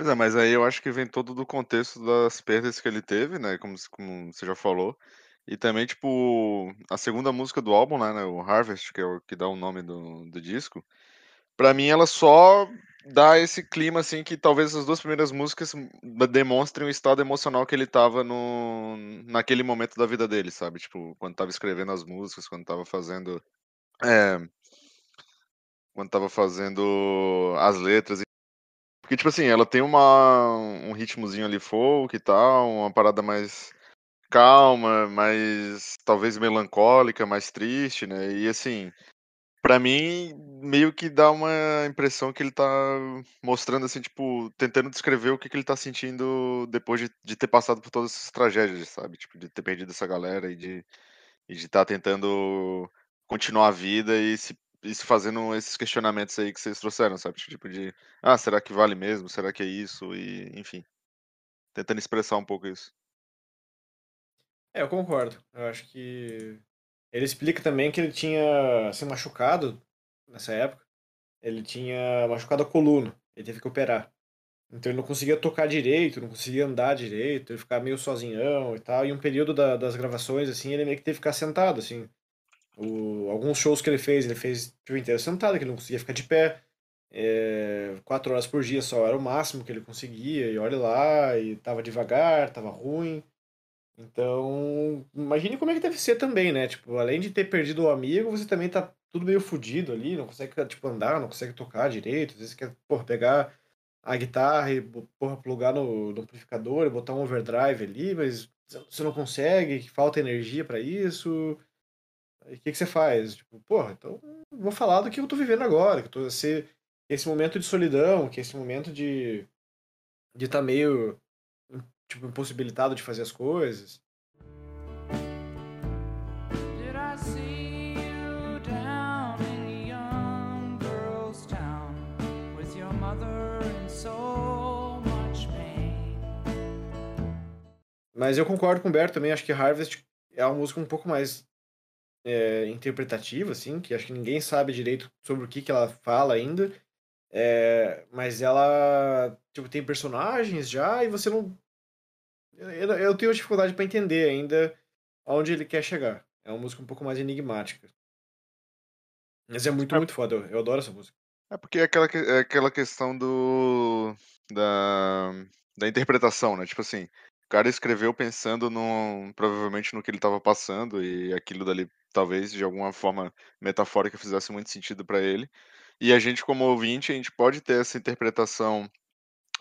Pois é, mas aí eu acho que vem todo do contexto das perdas que ele teve, né? Como, como você já falou. E também, tipo, a segunda música do álbum, né? O Harvest, que é o que dá o nome do, do disco. Pra mim, ela só dá esse clima, assim, que talvez as duas primeiras músicas demonstrem o estado emocional que ele tava no, naquele momento da vida dele, sabe? Tipo, quando tava escrevendo as músicas, quando tava fazendo. É, quando tava fazendo as letras. Porque, tipo assim, ela tem uma, um ritmozinho ali folk e tal, uma parada mais calma, mais talvez melancólica, mais triste, né? E assim, pra mim, meio que dá uma impressão que ele tá mostrando, assim, tipo, tentando descrever o que, que ele tá sentindo depois de, de ter passado por todas essas tragédias, sabe? Tipo, de ter perdido essa galera e de e de estar tentando continuar a vida e se, se fazendo esses questionamentos aí que vocês trouxeram, sabe? Tipo de, ah, será que vale mesmo? Será que é isso? E, enfim, tentando expressar um pouco isso. É, eu concordo. Eu acho que ele explica também que ele tinha se machucado nessa época. Ele tinha machucado a coluna. Ele teve que operar. Então ele não conseguia tocar direito, não conseguia andar direito, ele ficava meio sozinhão e tal. E um período da- das gravações, assim, ele meio que teve que ficar sentado, assim. O- alguns shows que ele fez, ele fez o dia inteiro sentado, que ele não conseguia ficar de pé. É, quatro horas por dia só era o máximo que ele conseguia, e olha lá, e tava devagar, tava ruim. Então, imagine como é que deve ser também, né? Tipo, além de ter perdido o amigo, você também tá tudo meio fudido ali, não consegue, tipo, andar, não consegue tocar direito. Às vezes quer, porra, pegar a guitarra e, porra, plugar no, no amplificador e botar um overdrive ali, mas você não consegue, falta energia pra isso. E o que, que você faz? Tipo, porra, então vou falar do que eu tô vivendo agora, que eu tô esse, esse momento de solidão, que esse momento de de estar meio tipo impossibilitado de fazer as coisas. Mas eu concordo com o Berto também, acho que Harvest é uma música um pouco mais é, interpretativa, assim, que acho que ninguém sabe direito sobre o que, que ela fala ainda. É, mas ela tipo, tem personagens já e você não. Eu, eu tenho dificuldade para entender ainda aonde ele quer chegar. É uma música um pouco mais enigmática. Mas é muito, É. muito foda. Eu, eu adoro essa música. É porque é aquela, que- é aquela questão do. Da, da interpretação, né? Tipo assim, o cara escreveu pensando no, provavelmente no que ele estava passando e aquilo dali talvez de alguma forma metafórica fizesse muito sentido para ele. E a gente, como ouvinte, a gente pode ter essa interpretação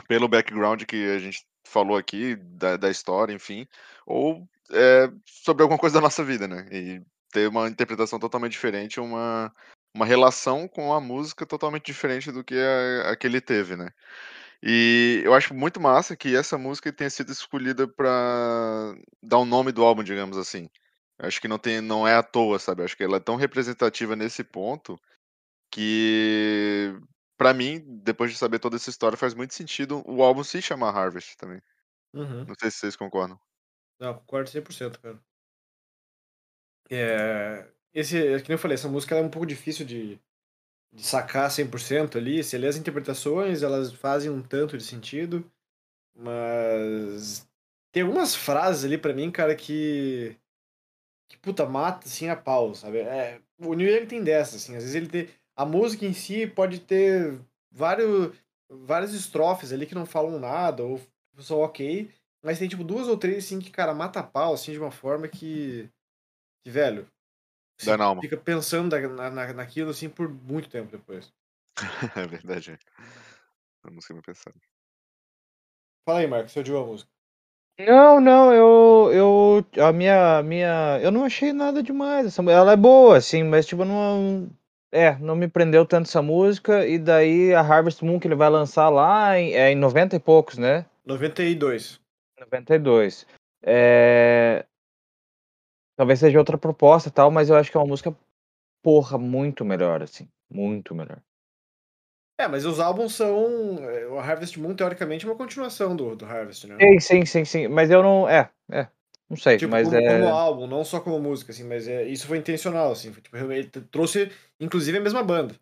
pelo background que a gente falou aqui, da, da história, enfim, ou é, sobre alguma coisa da nossa vida, né? E ter uma interpretação totalmente diferente, uma, uma relação com a música totalmente diferente do que a, a que ele teve, né? E eu acho muito massa que essa música tenha sido escolhida para dar o nome do álbum, digamos assim. Eu acho que não tem, não é à toa, sabe? Eu acho que ela é tão representativa nesse ponto que Pra mim, depois de saber toda essa história, faz muito sentido o álbum se chamar Harvest também. Uhum. Não sei se vocês concordam. Não, concordo 100%, cara. É, esse, é que nem eu falei, essa música é um pouco difícil de, de sacar 100% ali. Se lê as interpretações, elas fazem um tanto de sentido, mas tem algumas frases ali pra mim, cara, que que puta mata assim a pau, sabe? É, o New York tem dessas, assim, às vezes ele tem a música em si pode ter vários várias estrofes ali que não falam nada ou são ok, mas tem tipo duas ou três assim que cara mata a pau assim de uma forma que que velho Dá na alma. fica pensando na, na, naquilo assim por muito tempo depois. é verdade. A música não pensando. Fala aí, Marcos, você odiou a música. Não, não, eu, eu, a minha, minha, eu não achei nada demais. Essa, ela é boa, assim, mas tipo, não, é, não me prendeu tanto essa música. E daí a Harvest Moon que ele vai lançar lá em, é em 90 e poucos, né? 92. 92. É, talvez seja outra proposta e tal, mas eu acho que é uma música, porra, muito melhor, assim, muito melhor. É, mas os álbuns são. é, O Harvest Moon, teoricamente, é uma continuação do, do Harvest, né? Sim, sim, sim, sim, mas eu não, é, é, não sei, Tipo, mas como, é, como álbum, não só como música, assim, mas é, isso foi intencional, assim. Foi, tipo, ele trouxe, inclusive, a mesma banda.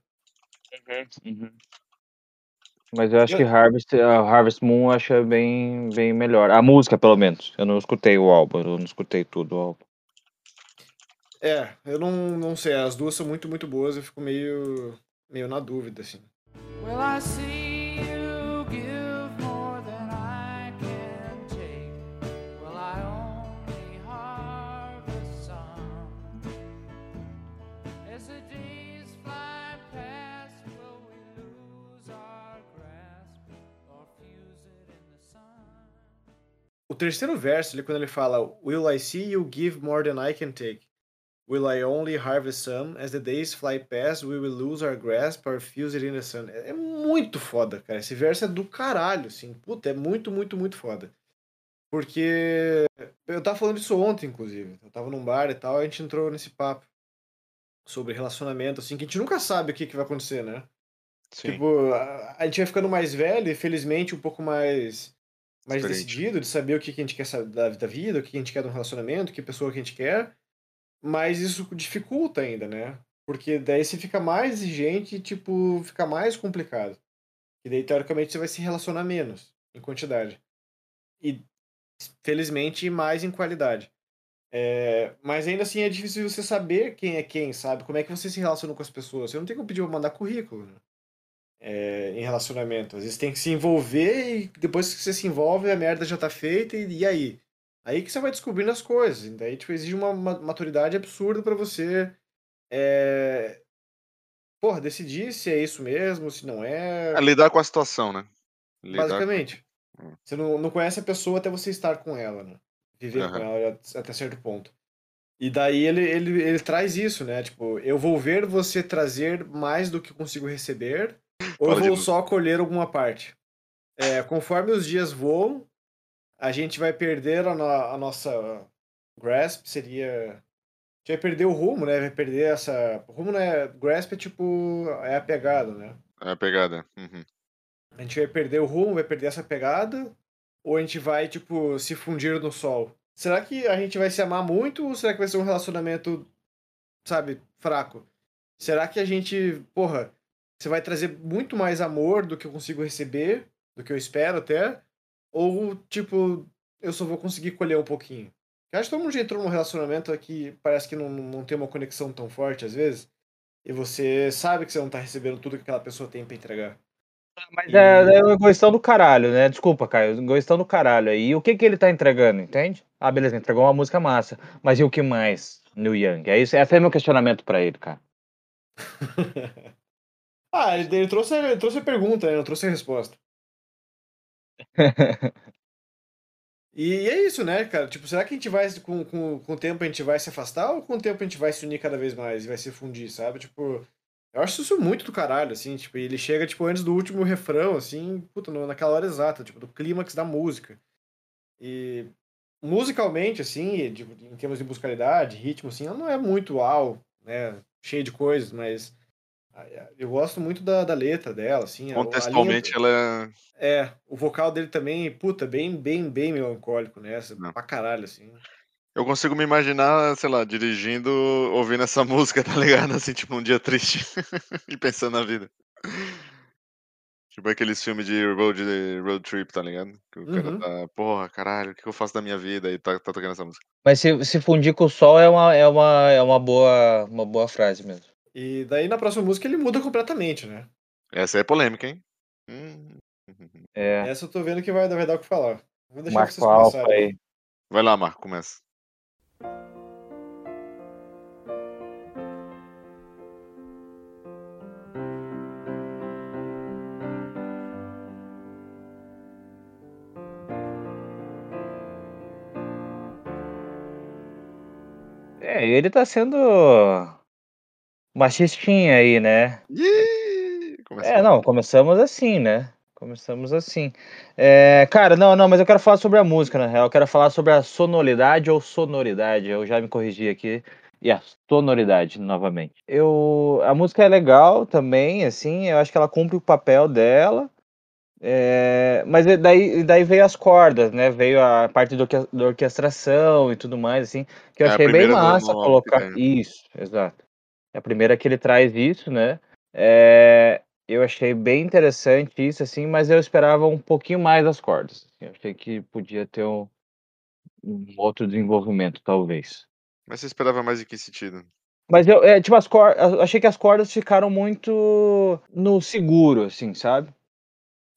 Uhum. Mas eu acho Eu- que Harvest, a Harvest Moon eu acho bem, bem melhor. A música, pelo menos. Eu não escutei o álbum, eu não escutei tudo o álbum. É, eu não, não sei, as duas são muito, muito boas, eu fico meio, meio na dúvida, assim. Well, I see you give more than I can take. Well, I only harvest some. As the days fly past, will we lose our grasp or fuse it in the sun? O terceiro verso, ele, quando ele fala Will I see you give more than I can take? Will I only harvest some? As the days fly past, we will lose our grasp or fuse it in the sun. É é muito foda, cara. Esse verso é do caralho, assim. Puta, é muito, muito, muito foda. Porque eu tava falando isso ontem, inclusive. Eu tava num bar e tal, a gente entrou nesse papo sobre relacionamento, assim, que a gente nunca sabe o que, que vai acontecer, né? Sim. Tipo, a, a gente vai ficando mais velho e felizmente um pouco mais mais Experiente. decidido de saber o que, que a gente quer da, da vida, o que a gente quer de um relacionamento, que pessoa que a gente quer. Mas isso dificulta ainda, né? Porque daí você fica mais exigente e, tipo, fica mais complicado. E daí, teoricamente, você vai se relacionar menos em quantidade. E, felizmente, mais em qualidade. É, mas ainda assim é difícil você saber quem é quem, sabe? Como é que você se relaciona com as pessoas. Você não tem como pedir pra mandar currículo, né? É, em relacionamento. Às vezes tem que se envolver e depois que você se envolve, a merda já tá feita e, e aí? Aí que você vai descobrindo as coisas. Daí, tipo, exige uma ma- maturidade absurda pra você. É... Porra, decidir se é isso mesmo, se não é. É lidar com a situação, né? Lidar com- Basicamente. Hum. Você não, não conhece a pessoa até você estar com ela, né? Viver com Aham. ela até certo ponto. E daí ele, ele, ele traz isso, né? Tipo, eu vou ver você trazer mais do que consigo receber, ou eu vou só colher alguma parte. É, conforme os dias voam, a gente vai perder a, no- a nossa grasp, seria. A gente vai perder o rumo, né? Vai perder essa. O rumo, né? Grasp é tipo. É a pegada, né? É a pegada. Uhum. A gente vai perder o rumo, vai perder essa pegada? Ou a gente vai, tipo, se fundir no sol? Será que a gente vai se amar muito ou será que vai ser um relacionamento, sabe, fraco? Será que a gente, porra, você vai trazer muito mais amor do que eu consigo receber, do que eu espero até? Ou, tipo, eu só vou conseguir colher um pouquinho? Eu acho que todo mundo já entrou num relacionamento que parece que não, não tem uma conexão tão forte às vezes. E você sabe que você não tá recebendo tudo que aquela pessoa tem pra entregar. Mas E- é, é um egoístão do caralho, né? Desculpa, Caio, egoístão do caralho aí. E o que que ele tá entregando, entende? Ah, beleza, entregou uma música massa. Mas e o que mais, New Young? É isso, esse é meu questionamento pra ele, cara. Ah, ele, ele trouxe, ele trouxe a pergunta, né? Não trouxe a resposta. E é isso, né, cara? Tipo, será que a gente vai, com, com, com o tempo, a gente vai se afastar ou com o tempo a gente vai se unir cada vez mais e vai se fundir, sabe? Tipo, eu acho isso muito do caralho, assim, tipo, ele chega, tipo, antes do último refrão, assim, puta, naquela hora exata, tipo, do clímax da música. E musicalmente, assim, de- em termos de musicalidade, ritmo, assim, ela não é muito uau, né? Cheia de coisas, mas eu gosto muito da, da letra dela, assim. a linha- Contextualmente, ela é. é, o vocal dele também, puta, bem, bem, bem melancólico, né? Essa- Não. Pra caralho, assim. Eu consigo me imaginar, sei lá, dirigindo, ouvindo essa música, tá ligado? Assim, tipo, um dia triste e pensando na vida. Tipo aqueles filmes de road, road trip, tá ligado? Que o cara Uhum. tá, porra, caralho, o que eu faço da minha vida? E tá, tá tocando essa música. Mas se, se fundir com o sol é uma, é uma, é uma, boa, uma boa frase mesmo. E daí na próxima música ele muda completamente, né? Essa é polêmica, hein? Hum. É. Essa eu tô vendo que vai, vai dar o que falar. Vou deixar Marco vocês Alfa aí. Vai lá, Marco, começa. É, ele tá sendo machistinha aí, né? Ih. É, não, começamos assim, né? Começamos assim. É, cara, não, não, mas eu quero falar sobre a música, na real. Eu quero falar sobre a sonoridade ou sonoridade. Eu já me corrigi aqui. E a sonoridade, novamente. Eu, a música é legal também, assim. Eu acho que ela cumpre o papel dela. É, mas é daí, daí veio as cordas, né? Veio a parte do, da orquestração e tudo mais, assim. Que eu É achei bem do- massa colocar. Isso, exato. A primeira que ele traz isso, né? É, eu achei bem interessante isso, assim, mas eu esperava um pouquinho mais das cordas. assim. Eu achei que podia ter um, um outro desenvolvimento, talvez. Mas você esperava mais em que sentido? Mas eu, é, tipo, as cordas, achei que as cordas ficaram muito no seguro, assim, sabe?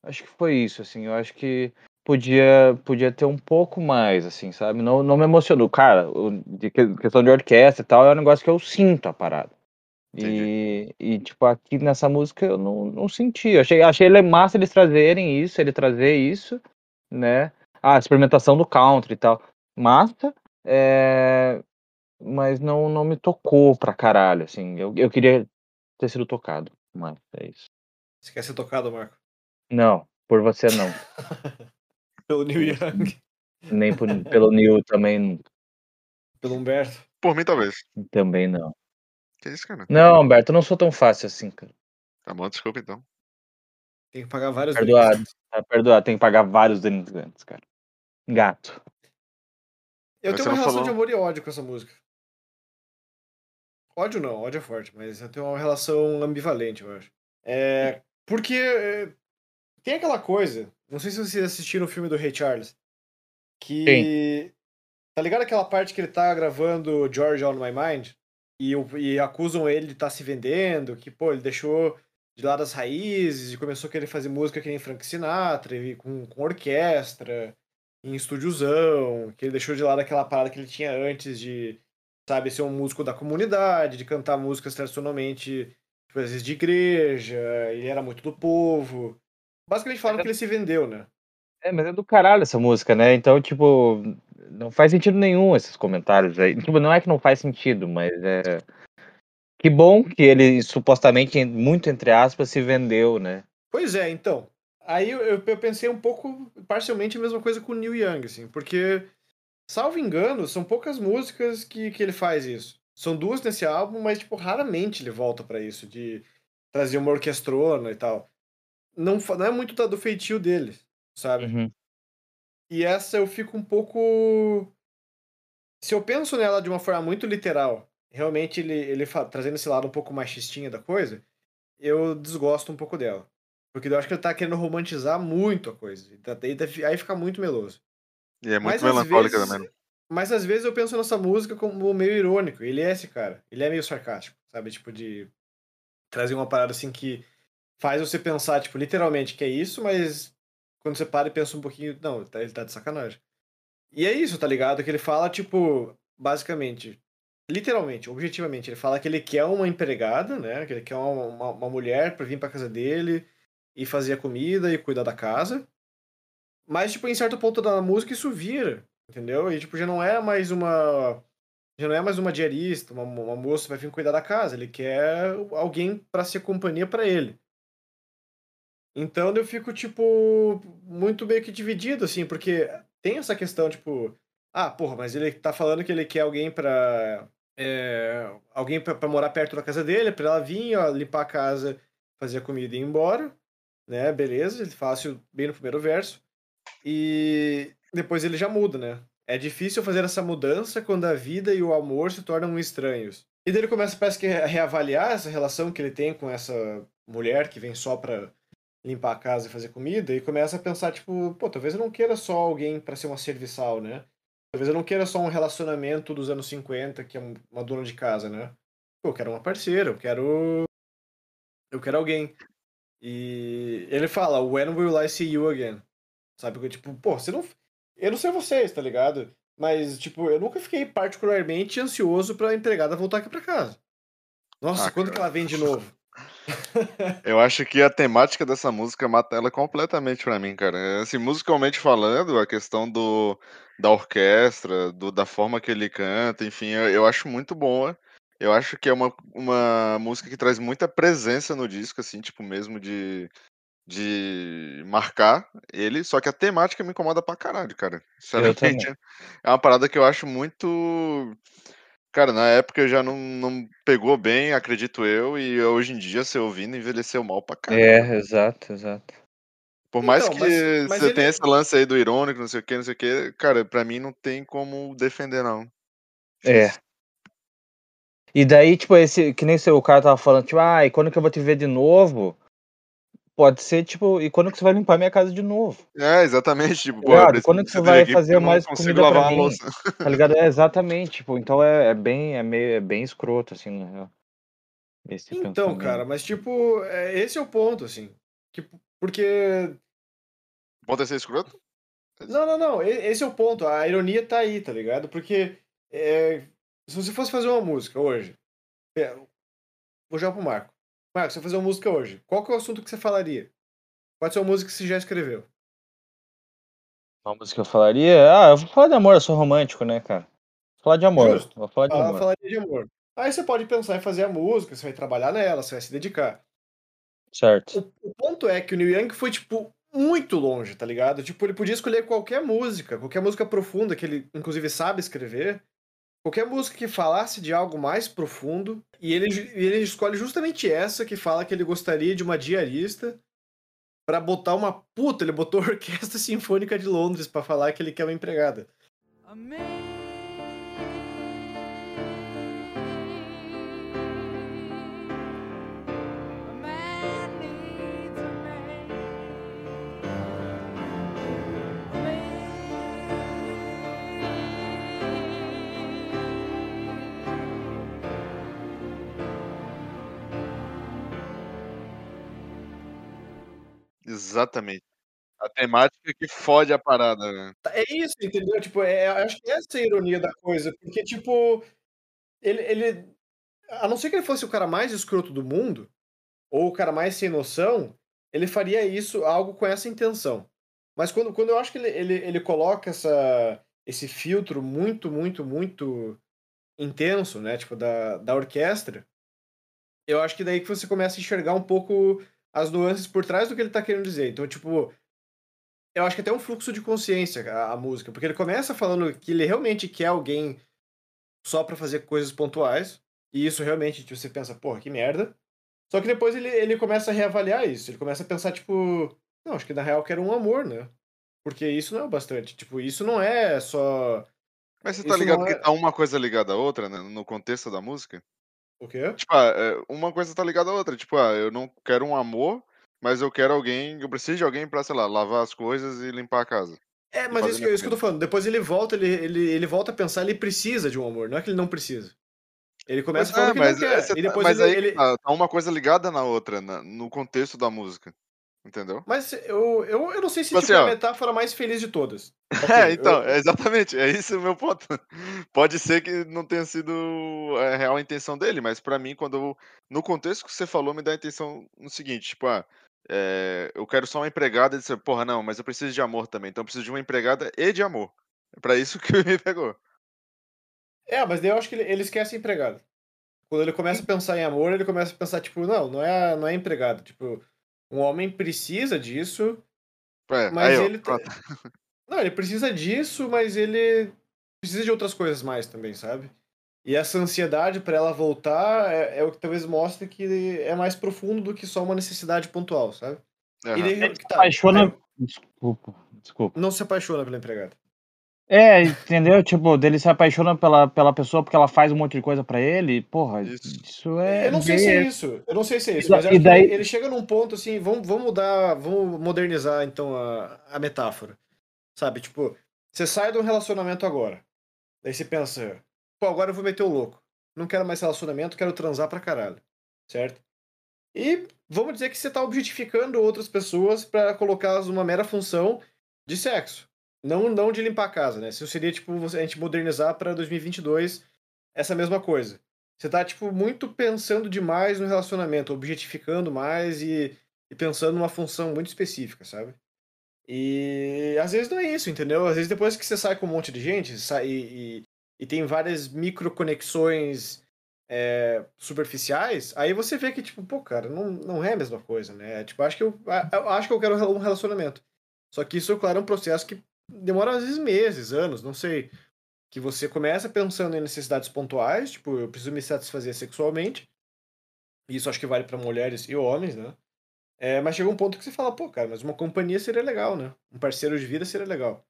Acho que foi isso, assim. Eu acho que podia, podia ter um pouco mais, assim, sabe? Não, não me emocionou. Cara, o- de que- questão de orquestra e tal, é um negócio que eu sinto a parada. E, e, tipo, aqui nessa música eu não, não senti. Eu achei, achei ele massa eles trazerem isso, ele trazer isso, né? Ah, experimentação do country e tal. Massa. É, mas não, não me tocou pra caralho, assim. Eu, eu queria ter sido tocado, mas é isso. Você quer ser tocado, Marco? Não, por você não. Pelo Neil Young, Nem por- pelo Neil também, não- pelo Humberto. Por mim, talvez. também não. Que isso, cara? Não, Humberto, eu não sou tão fácil assim, cara. Tá bom, desculpa então. Tem que pagar vários Perdoado. drinks. Tá perdoado, tem que pagar vários drinks antes, cara. Gato. Eu Mas tenho uma relação falou- de amor e ódio com essa música. Ódio não, ódio é forte, mas eu tenho uma relação ambivalente, eu acho. É, porque é, tem aquela coisa, não sei se vocês assistiram o filme do Ray Charles, que tá ligado aquela parte que ele tá gravando George on My Mind e, e acusam ele de estar se vendendo, que pô, ele deixou de lado as raízes e começou a querer fazer música que nem Frank Sinatra, e com, com orquestra, em estúdiozão, que ele deixou de lado aquela parada que ele tinha antes de, sabe, ser um músico da comunidade, de cantar músicas tradicionalmente, tipo, às vezes de igreja, ele era muito do povo. Basicamente falaram que ele se vendeu, né? É, mas é do caralho essa música, né? Então, tipo, não faz sentido nenhum esses comentários aí. Tipo, não é que não faz sentido, mas é. Que bom que ele supostamente, muito entre aspas, se vendeu, né? Pois é, então. Aí eu, eu pensei um pouco, parcialmente, a mesma coisa com o Neil Young, assim, porque, salvo engano, são poucas músicas que, que ele faz isso. São duas nesse álbum, mas, tipo, raramente ele volta pra isso, de trazer uma orquestrona e tal. Não, não é muito do feitio dele, sabe? Uhum. E essa eu fico um pouco. Se eu penso nela de uma forma muito literal, realmente ele, ele trazendo esse lado um pouco machistinha da coisa, eu desgosto um pouco dela. Porque eu acho que ele tá querendo romantizar muito a coisa. E tá- Aí, tá- aí fica muito meloso. E é muito Mas melancólica vezes- também. Mas às vezes eu penso nessa música como meio irônico. Ele é esse cara. Ele é meio sarcástico, sabe? Tipo, de trazer uma parada assim que faz você pensar, tipo, literalmente que é isso, mas quando você para e pensa um pouquinho, não, tá- ele tá de sacanagem. E é isso, tá ligado? Que ele fala, tipo, basicamente, literalmente, objetivamente, ele fala que ele quer uma empregada, né? Que ele quer uma, uma, uma mulher pra vir pra casa dele e fazer a comida e cuidar da casa. Mas, tipo, em certo ponto da música isso vira, entendeu? E, tipo, já não é mais uma. Já não é mais uma diarista, uma, uma moça que vai vir cuidar da casa. Ele quer alguém pra ser companhia pra ele. Então eu fico, tipo, muito meio que dividido, assim, porque tem essa questão, tipo, ah, porra, mas ele tá falando que ele quer alguém pra. é, alguém pra morar perto da casa dele, pra ela vir, ó, limpar a casa, fazer a comida e ir embora, né? Beleza, ele isso bem no primeiro verso. E depois ele já muda, né? É difícil fazer essa mudança quando a vida e o amor se tornam estranhos. E daí ele começa, parece que, a reavaliar essa relação que ele tem com essa mulher que vem só pra limpar a casa e fazer comida, e começa a pensar, tipo, pô, talvez eu não queira só alguém pra ser uma serviçal, né? Talvez eu não queira só um relacionamento dos anos 50, que é um- uma dona de casa, né? Pô, eu quero uma parceira, eu quero. Eu quero alguém. E ele fala, When will I see you again? Sabe? Porque, Tipo, pô, você não. Eu não sei vocês, tá ligado? Mas, tipo, eu nunca fiquei particularmente ansioso pra empregada voltar aqui pra casa. Nossa, Ah, quando que ela vem de novo? Eu acho que a temática dessa música mata ela completamente pra mim, cara. Assim, musicalmente falando, a questão do, da orquestra, do, da forma que ele canta, enfim, eu, eu acho muito boa. Eu acho que é uma, uma música que traz muita presença no disco, assim, tipo, mesmo de, de marcar ele, só que a temática me incomoda pra caralho, cara. Sinceramente, é uma parada que eu acho muito. Cara, na época já não, não pegou bem, acredito eu, e hoje em dia, você ouvindo, envelheceu mal pra caralho. É, exato, exato. Por mais Então, que mas- mas você ele- tenha esse lance aí do irônico, não sei o que, não sei o que, cara, pra mim não tem como defender, não. É. E daí, tipo, esse, que nem seu cara tava falando, tipo, ah, e quando que eu vou te ver de novo? Pode ser, tipo, e quando que você vai limpar minha casa de novo? É, exatamente, tipo, pô, Quando que você vai fazer porque eu não mais consigo comida pra lavar uma mim? louça. Tá ligado? É exatamente, tipo, então é, é bem, é meio, é bem escroto, assim, na real. Esse Então, pensamento. cara, mas tipo, é, esse é o ponto, assim. Que, porque. Pode ser escroto? Não, não, não. Esse é o ponto. A ironia tá aí, tá ligado? Porque é, se você fosse fazer uma música hoje. é, Vou jogar pro Marco. Marco, você vai fazer uma música hoje. Qual que é o assunto que você falaria? Pode ser uma música que você já escreveu. Uma música que eu falaria, ah, eu vou falar de amor, eu sou romântico, né, cara? Vou falar de amor, Justo. vou falar de Ela amor. falaria de amor. Aí você pode pensar em fazer a música, você vai trabalhar nela, você vai se dedicar. Certo. O, o ponto é que o Neil Young foi, tipo, muito longe, tá ligado? Tipo, ele podia escolher qualquer música, qualquer música profunda, que ele, inclusive, sabe escrever. Qualquer música que falasse de algo mais profundo. E ele, ele escolhe justamente essa, que fala que ele gostaria de uma diarista. Pra botar uma puta, ele botou a Orquestra Sinfônica de Londres pra falar que ele quer uma empregada. A Exatamente. A temática que fode a parada, né? É isso, entendeu? Tipo, é, acho que essa é a ironia da coisa. Porque, tipo, ele, ele. A não ser que ele fosse o cara mais escroto do mundo, ou o cara mais sem noção, ele faria isso, algo com essa intenção. Mas quando, quando eu acho que ele, ele, ele coloca essa, esse filtro muito, muito, muito intenso, né? Tipo, da, da orquestra, eu acho que daí que você começa a enxergar um pouco as nuances por trás do que ele tá querendo dizer. Então, tipo, eu acho que até um fluxo de consciência a, a música, porque ele começa falando que ele realmente quer alguém só pra fazer coisas pontuais, e isso realmente tipo, você pensa, porra, que merda. Só que depois ele, ele começa a reavaliar isso, ele começa a pensar, tipo, não, acho que na real eu quero um amor, né? Porque isso não é o bastante, tipo, isso não é só. Mas você tá Isso ligado não que é- tá uma coisa ligada à outra, né? No contexto da música? O quê? Tipo, ah, é, uma coisa tá ligada à outra. Tipo, ah, eu não quero um amor, mas eu quero alguém. Eu preciso de alguém pra, sei lá, lavar as coisas e limpar a casa. É, mas isso que, minha isso que eu tô falando. Depois ele volta, ele, ele, ele volta a pensar, ele precisa de um amor, não é que ele não precisa. Ele começa Mas, falando é, que ele mas, não é, quer. E tá- depois mas ele, aí ele- tá, tá uma coisa ligada na outra, na- no contexto da música. Entendeu? Mas eu, eu, eu não sei se Tipo tipo, assim, é a metáfora mais feliz de todas. Ok, É, então, eu- é exatamente, é isso o meu ponto. Pode ser que não tenha sido a real intenção dele, mas pra mim, quando eu, no contexto que você falou, me dá a intenção no seguinte, tipo, ah, é, eu quero só uma empregada, e você, porra, não, mas eu preciso de amor também, então eu preciso de uma empregada e de amor. É pra isso que me pegou. É, mas daí eu acho que ele, ele esquece empregado. Quando ele começa a pensar em amor, ele começa a pensar, tipo, não, não é, não é empregado. Tipo, um homem precisa disso, É, mas aí, ó, ele. tá- pronto. Não, ele precisa disso, mas ele precisa de outras coisas mais também, sabe? E essa ansiedade pra ela voltar é, é o que talvez mostre que é mais profundo do que só uma necessidade pontual, sabe? E daí, Ele se tá, apaixona. aí Desculpa, desculpa. não se apaixona pela empregada. É, entendeu? Tipo, dele se apaixona pela, pela pessoa porque ela faz um monte de coisa pra ele. Porra, Isso. isso, é. eu não sei se é isso. Eu não sei se é isso. E Mas eu e acho daí- que ele, chega num ponto assim, vamos, vamos mudar, vamos modernizar então a, a metáfora. Sabe, tipo, você sai de um relacionamento agora. Daí você pensa, pô, agora eu vou meter o louco. Não quero mais relacionamento, quero transar pra caralho. Certo? E vamos dizer que você tá objetificando outras pessoas pra colocá-las numa mera função de sexo. Não, não de limpar a casa, né? Isso seria tipo a gente modernizar pra 2022 essa mesma coisa. você tá, tipo, muito pensando demais no relacionamento, objetificando mais e, e pensando numa função muito específica, sabe? E às vezes não é isso, entendeu? Às vezes depois que você sai com um monte de gente sai, e, e, e tem várias microconexões é, superficiais, aí você vê que, tipo, pô, cara, não, não é a mesma coisa, né? Tipo, acho que eu, eu acho que eu quero um relacionamento. Só que isso, claro, é um processo que demora às vezes meses, anos, não sei. Que você começa pensando em necessidades pontuais, tipo, eu preciso me satisfazer sexualmente. Isso acho que vale para mulheres e homens, né? É, mas chega um ponto que você fala, pô, cara, mas uma companhia seria legal, né? Um parceiro de vida seria legal.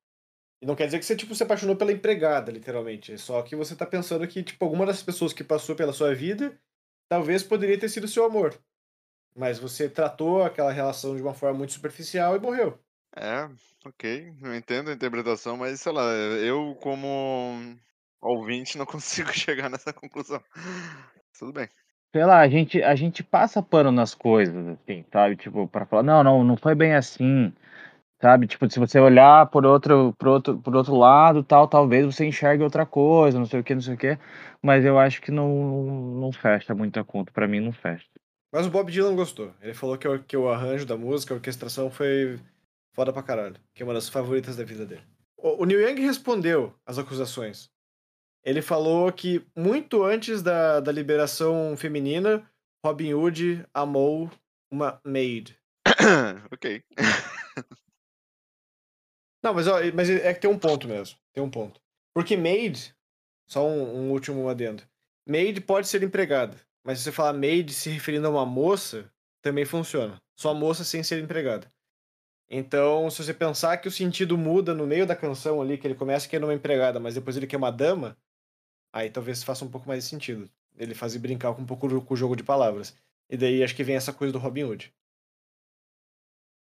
E não quer dizer que você, tipo, se apaixonou pela empregada, literalmente. É só que você tá pensando que, tipo, alguma das pessoas que passou pela sua vida talvez poderia ter sido seu amor. Mas você tratou aquela relação de uma forma muito superficial e morreu. É, ok, eu entendo a interpretação, mas sei lá, eu como ouvinte não consigo chegar nessa conclusão. Tudo bem. Sei lá, a gente, a gente passa pano nas coisas, assim, sabe? Tipo, pra falar, não, não, não foi bem assim, sabe? Tipo, se você olhar por outro, por outro, por outro lado, tal, talvez você enxergue outra coisa, não sei o que, não sei o que, mas eu acho que não, não fecha muita conta, pra mim não fecha. Mas o Bob Dylan gostou. Ele falou que, o- que o arranjo da música, a orquestração foi foda pra caralho. Que é uma das favoritas da vida dele. O, o Neil Young respondeu às acusações. Ele falou que muito antes da, da liberação feminina, Robin Hood amou uma maid. ok. Não, mas, ó, mas é que tem um ponto mesmo. Tem um ponto. Porque maid, só um, um último adendo. Maid pode ser empregada. Mas se você falar maid se referindo a uma moça, também funciona. Só moça sem ser empregada. Então, se você pensar que o sentido muda no meio da canção ali, que ele começa querendo uma empregada, mas depois ele quer uma dama, aí talvez faça um pouco mais de sentido. Ele fazer brincar com um pouco com o jogo de palavras. E daí acho que vem essa coisa do Robin Hood.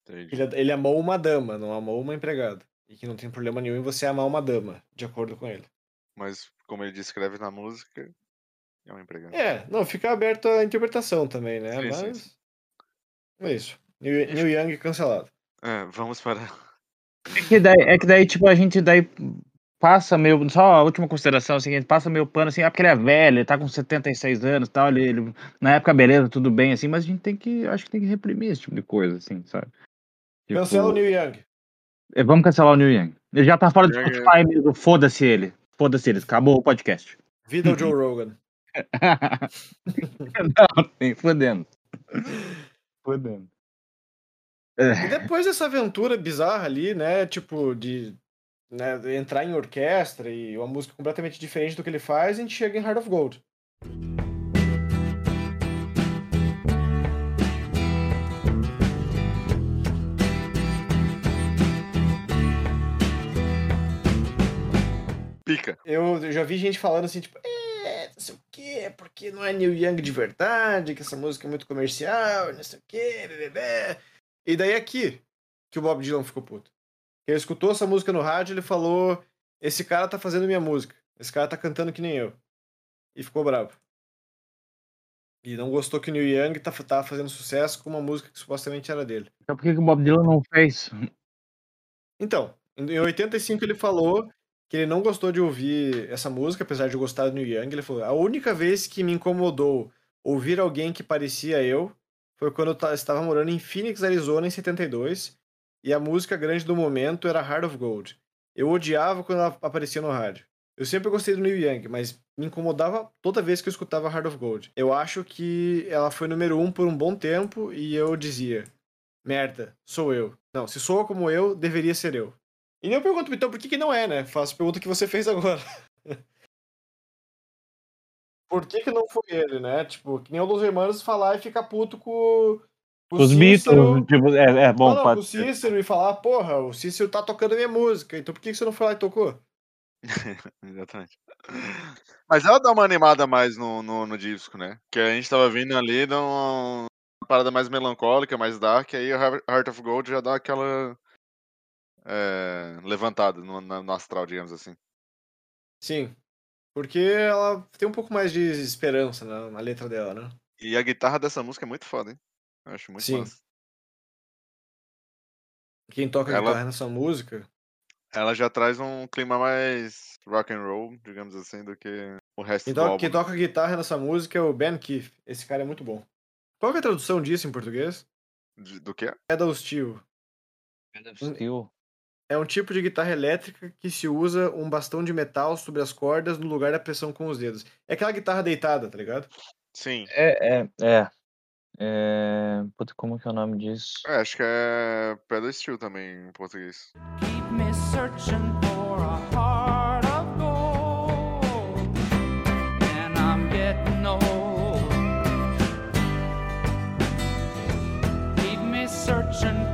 Entendi. Ele, ele amou uma dama, não amou uma empregada. E que não tem problema nenhum em você amar uma dama, de acordo com ele. Mas como ele descreve na música, é um empregado. É, não, fica aberto à interpretação também, né? Sim, Mas. sim. É isso. New, Neil Young cancelado. É, vamos para. É que daí, é que daí tipo, a gente daí passa meio. Só a última consideração, assim, a gente passa meio pano, assim, ah, porque ele é velho, ele tá com 76 anos e tal, ele, ele- na época, beleza, tudo bem, assim, mas a gente tem que, acho que tem que reprimir esse tipo de coisa, assim, sabe? Tipo, Cancela o Neil Young. é, Vamos cancelar o New Young. Ele já tá fora do Spotify mesmo, foda-se ele. Foda-se ele, acabou o podcast. Vida o Joe Rogan. Não, nem fodendo. Fodendo. É, E depois dessa aventura bizarra ali, né? Tipo, de né, entrar em orquestra e uma música completamente diferente do que ele faz, a gente chega em Heart of Gold. Pica. Eu já vi gente falando assim, tipo, é, não sei o quê, porque não é Neil Young de verdade, que essa música é muito comercial, não sei o quê, bebê. E daí aqui que o Bob Dylan ficou puto. Ele escutou essa música no rádio, ele falou: Esse cara tá fazendo minha música. Esse cara tá cantando que nem eu. E ficou bravo. E não gostou que o Neil Young tá, tava fazendo sucesso com uma música que supostamente era dele. Então por que, que o Bob Dylan não fez? Então, em 85 ele falou que ele não gostou de ouvir essa música, apesar de gostar do Neil Young. Ele falou: a única vez que me incomodou ouvir alguém que parecia eu foi quando eu ta- estava morando em Phoenix, Arizona, em 72, e a música grande do momento era Heart of Gold. Eu odiava quando ela aparecia no rádio. Eu sempre gostei do Neil Young, mas me incomodava toda vez que eu escutava Heart of Gold. Eu acho que ela foi número um por um bom tempo e eu dizia: merda, sou eu. Não, se soa como eu, deveria ser eu. E nem eu pergunto, então, por que, que não é, né? Faço a pergunta que você fez agora. por que, que não foi ele, né? Tipo, que nem o Los Hermanos falar e ficar puto com, com Os Cícero- Beatles, tipo, é, é bom, não, não, pode com o ser. Cícero e falar, porra, o Cícero tá tocando a minha música, então por que, que você não foi lá e tocou? Exatamente. Mas ela dá uma animada mais no, no, no disco, né? Que a gente tava vindo ali de uma parada mais melancólica, mais dark, aí o Heart- of Gold já dá aquela é, levantada no, no astral, digamos assim. Sim. Porque ela tem um pouco mais de esperança na, na letra dela, né? E a guitarra dessa música é muito foda, hein? Eu acho muito Sim. massa. Quem toca Ela- guitarra nessa música Ela já traz um clima mais rock and roll, digamos assim, do que o resto Quem, do álbum. quem toca guitarra nessa música é o Ben Keith. Esse cara é muito bom. Qual que é a tradução disso em português? De- Do que? Pedal steel. Steel. É um tipo de guitarra elétrica que se usa um bastão de metal sobre as cordas no lugar da pressão com os dedos. É aquela guitarra deitada, tá ligado? Sim. É, é, é. É. Puta, como que é o nome disso? É, acho que é pedal steel também em português. Keep me searching for a heart of gold, and I'm getting old. Keep me searching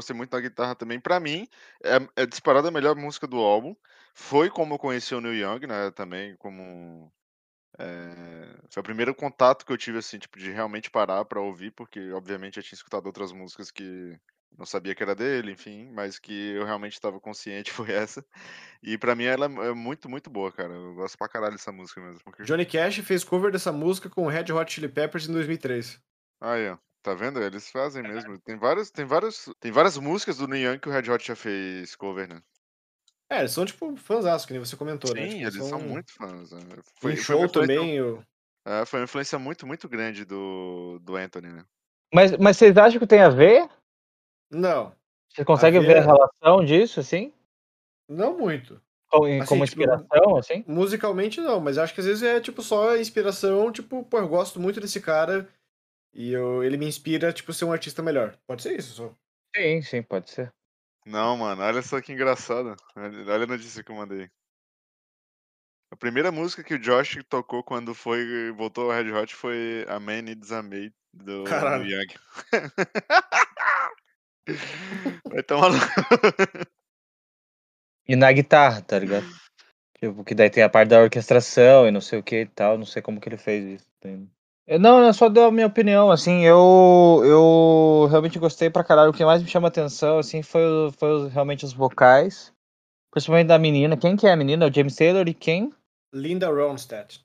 gostei muito da guitarra também. Pra mim, é, é disparada a melhor música do álbum. Foi como eu conheci o Neil Young, né? Também como. é, foi o primeiro contato que eu tive, assim, tipo, de realmente parar pra ouvir, porque, obviamente, eu tinha escutado outras músicas que não sabia que era dele, enfim, mas que eu realmente estava consciente foi essa. E pra mim ela é muito, muito boa, cara. Eu gosto pra caralho dessa música mesmo. porque- Johnny Cash fez cover dessa música com Red Hot Chili Peppers em 2003. Aí, ó. Tá vendo? Eles fazem mesmo. Tem várias, tem várias, tem várias músicas do Neil Young que o Red Hot já fez cover, né? É, eles são tipo fãs, que nem você comentou, né? Sim, Tipo, eles são muito fãs. né? Foi, foi show também, eu... é, foi uma influência muito, muito grande do, do Anthony, né? Mas, mas vocês acham que tem a ver? Não, Vocês conseguem ver ver- a relação disso, assim? não muito. Como, Assim, como tipo, inspiração, assim? Musicalmente não, mas acho que às vezes é tipo só inspiração, tipo, pô, eu gosto muito desse cara e eu, ele me inspira, tipo, ser um artista melhor. Pode ser isso só. Sim, sim, pode ser. Não, mano, olha só que engraçado. Olha a notícia que eu mandei. A primeira música que o Josh tocou quando foi voltou ao Red Hot foi A Man Needs a Maid do Caralho. Neil Young. Vai tomar. E na guitarra, tá ligado? Tipo, que daí tem a parte da orquestração e não sei o que e tal. Não sei como que ele fez isso. Tem- não, eu só dou a minha opinião, assim, eu, eu realmente gostei pra caralho. O que mais me chama atenção, assim, foi, foi realmente os vocais. Principalmente da menina. Quem que é a menina? O James Taylor e quem? Linda Ronstadt.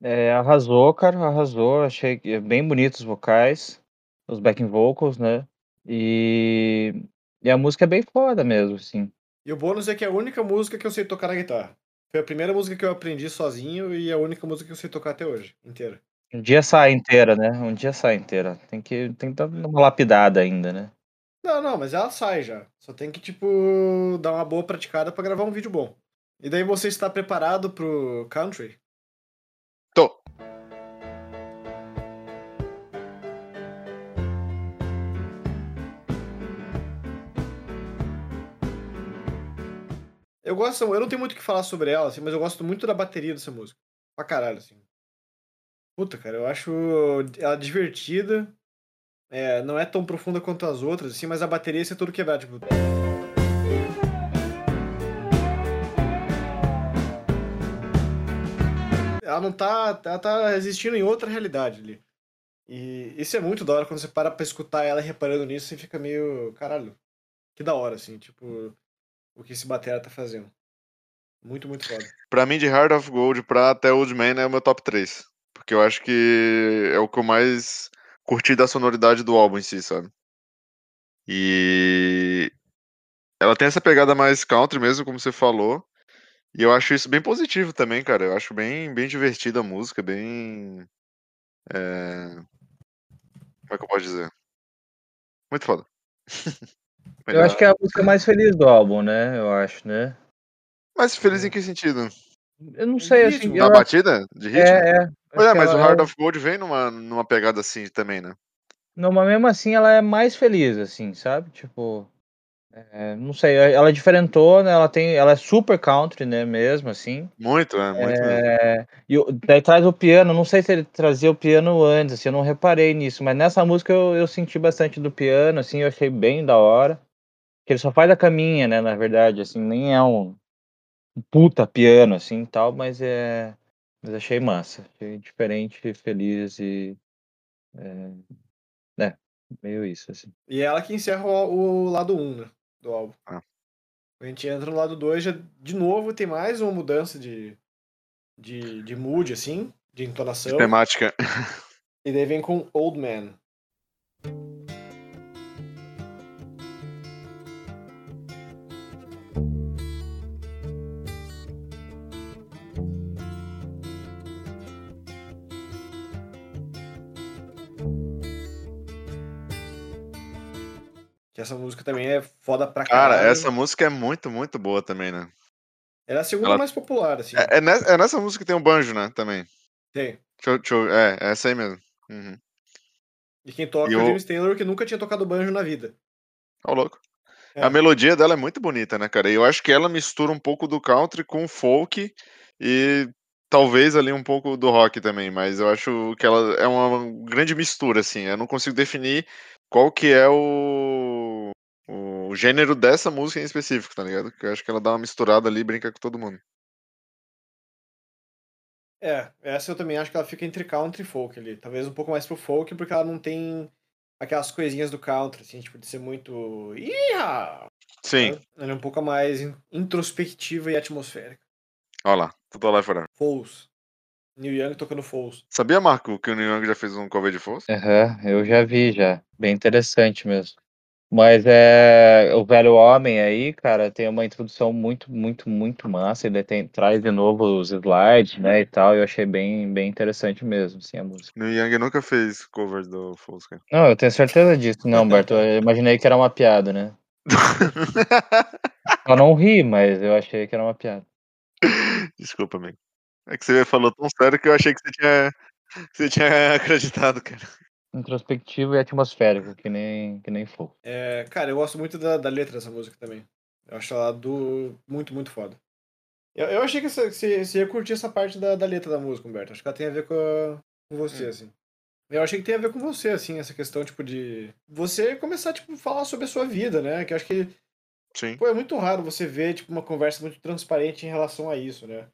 É, arrasou, cara, arrasou. Achei que- bem bonitos os vocais, os backing vocals, né? E, e a música é bem foda mesmo, assim. E o bônus é que é a única música que eu sei tocar na guitarra. Foi a primeira música que eu aprendi sozinho e a única música que eu sei tocar até hoje, inteira. Um dia sai inteira, né? Um dia sai inteira. Tem que, tem que dar uma lapidada ainda, né? Não, não, mas ela sai já. Só tem que, tipo, dar uma boa praticada pra gravar um vídeo bom. E daí você está preparado pro country? Tô. Eu gosto, eu não tenho muito o que falar sobre ela, assim, mas eu gosto muito da bateria dessa música. Pra caralho, assim. Puta, cara, eu acho ela divertida. É, não é tão profunda quanto as outras, assim, mas a bateria é tudo quebrado, tipo. Ela não tá. Ela tá existindo em outra realidade ali. E isso é muito da hora quando você para pra escutar ela reparando nisso, você fica meio. Caralho. Que da hora, assim, tipo. O que esse batera tá fazendo. Muito, muito foda. Pra mim, de Heart of Gold pra até Old Man é o meu top 3. Porque eu acho que é o que eu mais curti da sonoridade do álbum em si, sabe? E ela tem essa pegada mais country mesmo, como você falou. E eu acho isso bem positivo também, cara. Eu acho bem, bem divertida a música, bem. é, Como é que eu posso dizer? Muito foda. Eu acho que é a música mais feliz do álbum, né? Eu acho, né? Mas feliz em que sentido? Eu não sei, assim. Na batida? De ritmo? é, é. Pois é, mas o Heart é- of Gold vem numa, numa pegada assim também, né? Não, mas mesmo assim ela é mais feliz, assim, sabe? Tipo. é, não sei, ela é diferentona, ela tem. Ela é super country, né, mesmo, assim. Muito, é, muito mesmo. É, e o- daí traz o piano, não sei se ele trazia o piano antes, assim, eu não reparei nisso, mas nessa música eu, eu senti bastante do piano, assim, eu achei bem da hora. Que ele só faz a caminha, né, na verdade, assim, nem é um, um puta piano, assim, tal, mas é. Mas achei massa, achei diferente, feliz e. É, é meio isso, assim. E é ela que encerra o, o lado 1, né? Do álbum. Ah. A gente entra no lado 2, já de novo tem mais uma mudança de, de, de mood, assim, de entonação. Temática. E daí vem com Old Man. Essa música também é foda pra Cara, caralho. essa música é muito, muito boa também, né? Ela é a segunda ela- mais popular, assim. É, é nessa, é nessa música que tem o banjo, né? Também. Tem. Deixa deixa é, é essa aí mesmo. Uhum. E quem toca E é o James Taylor, que nunca tinha tocado banjo na vida. Ó, louco. É. A melodia dela é muito bonita, né, cara? E eu acho que ela mistura um pouco do country com o folk e talvez ali um pouco do rock também, mas eu acho que ela é uma grande mistura, assim. Eu não consigo definir qual que é o, o gênero dessa música em específico, tá ligado? Porque eu acho que ela dá uma misturada ali e brinca com todo mundo. É, essa eu também acho que ela fica entre country e folk ali. Talvez um pouco mais pro folk, porque ela não tem aquelas coisinhas do country, assim, tipo, de ser muito. Iha! Sim, Ela é um pouco mais in- introspectiva e atmosférica. olha lá, tudo lá fora. Foles. Neil Young tocando Foles. Sabia, Marco, que o Neil Young já fez um cover de Force? Aham, eu já vi já. Bem interessante mesmo. Mas é o velho homem aí, cara, tem uma introdução muito, muito, muito massa. Ele tem, traz de novo os slides, né, e tal. Eu achei bem, bem interessante mesmo, assim, a música. Neil Young nunca fez covers do cara. Não, eu tenho certeza disso, não, Humberto. Eu imaginei que era uma piada, né? Eu não ri, mas eu achei que era uma piada. Desculpa, amigo. É que você falou tão sério que eu achei que você tinha, que você tinha acreditado, cara. Introspectivo e atmosférico, que nem, que nem fogo. É, cara, eu gosto muito da, da letra dessa música também. Eu acho ela do... muito, muito foda. Eu, eu achei que você, você ia curtir essa parte da, da letra da música, Humberto. Acho que ela tem a ver com, a- com você, Hum. assim. Eu achei que tem a ver com você, assim, essa questão, tipo, de... Você começar, tipo, a falar sobre a sua vida, né? Que eu acho que Sim. Pô, é muito raro você ver, tipo, uma conversa muito transparente em relação a isso, né?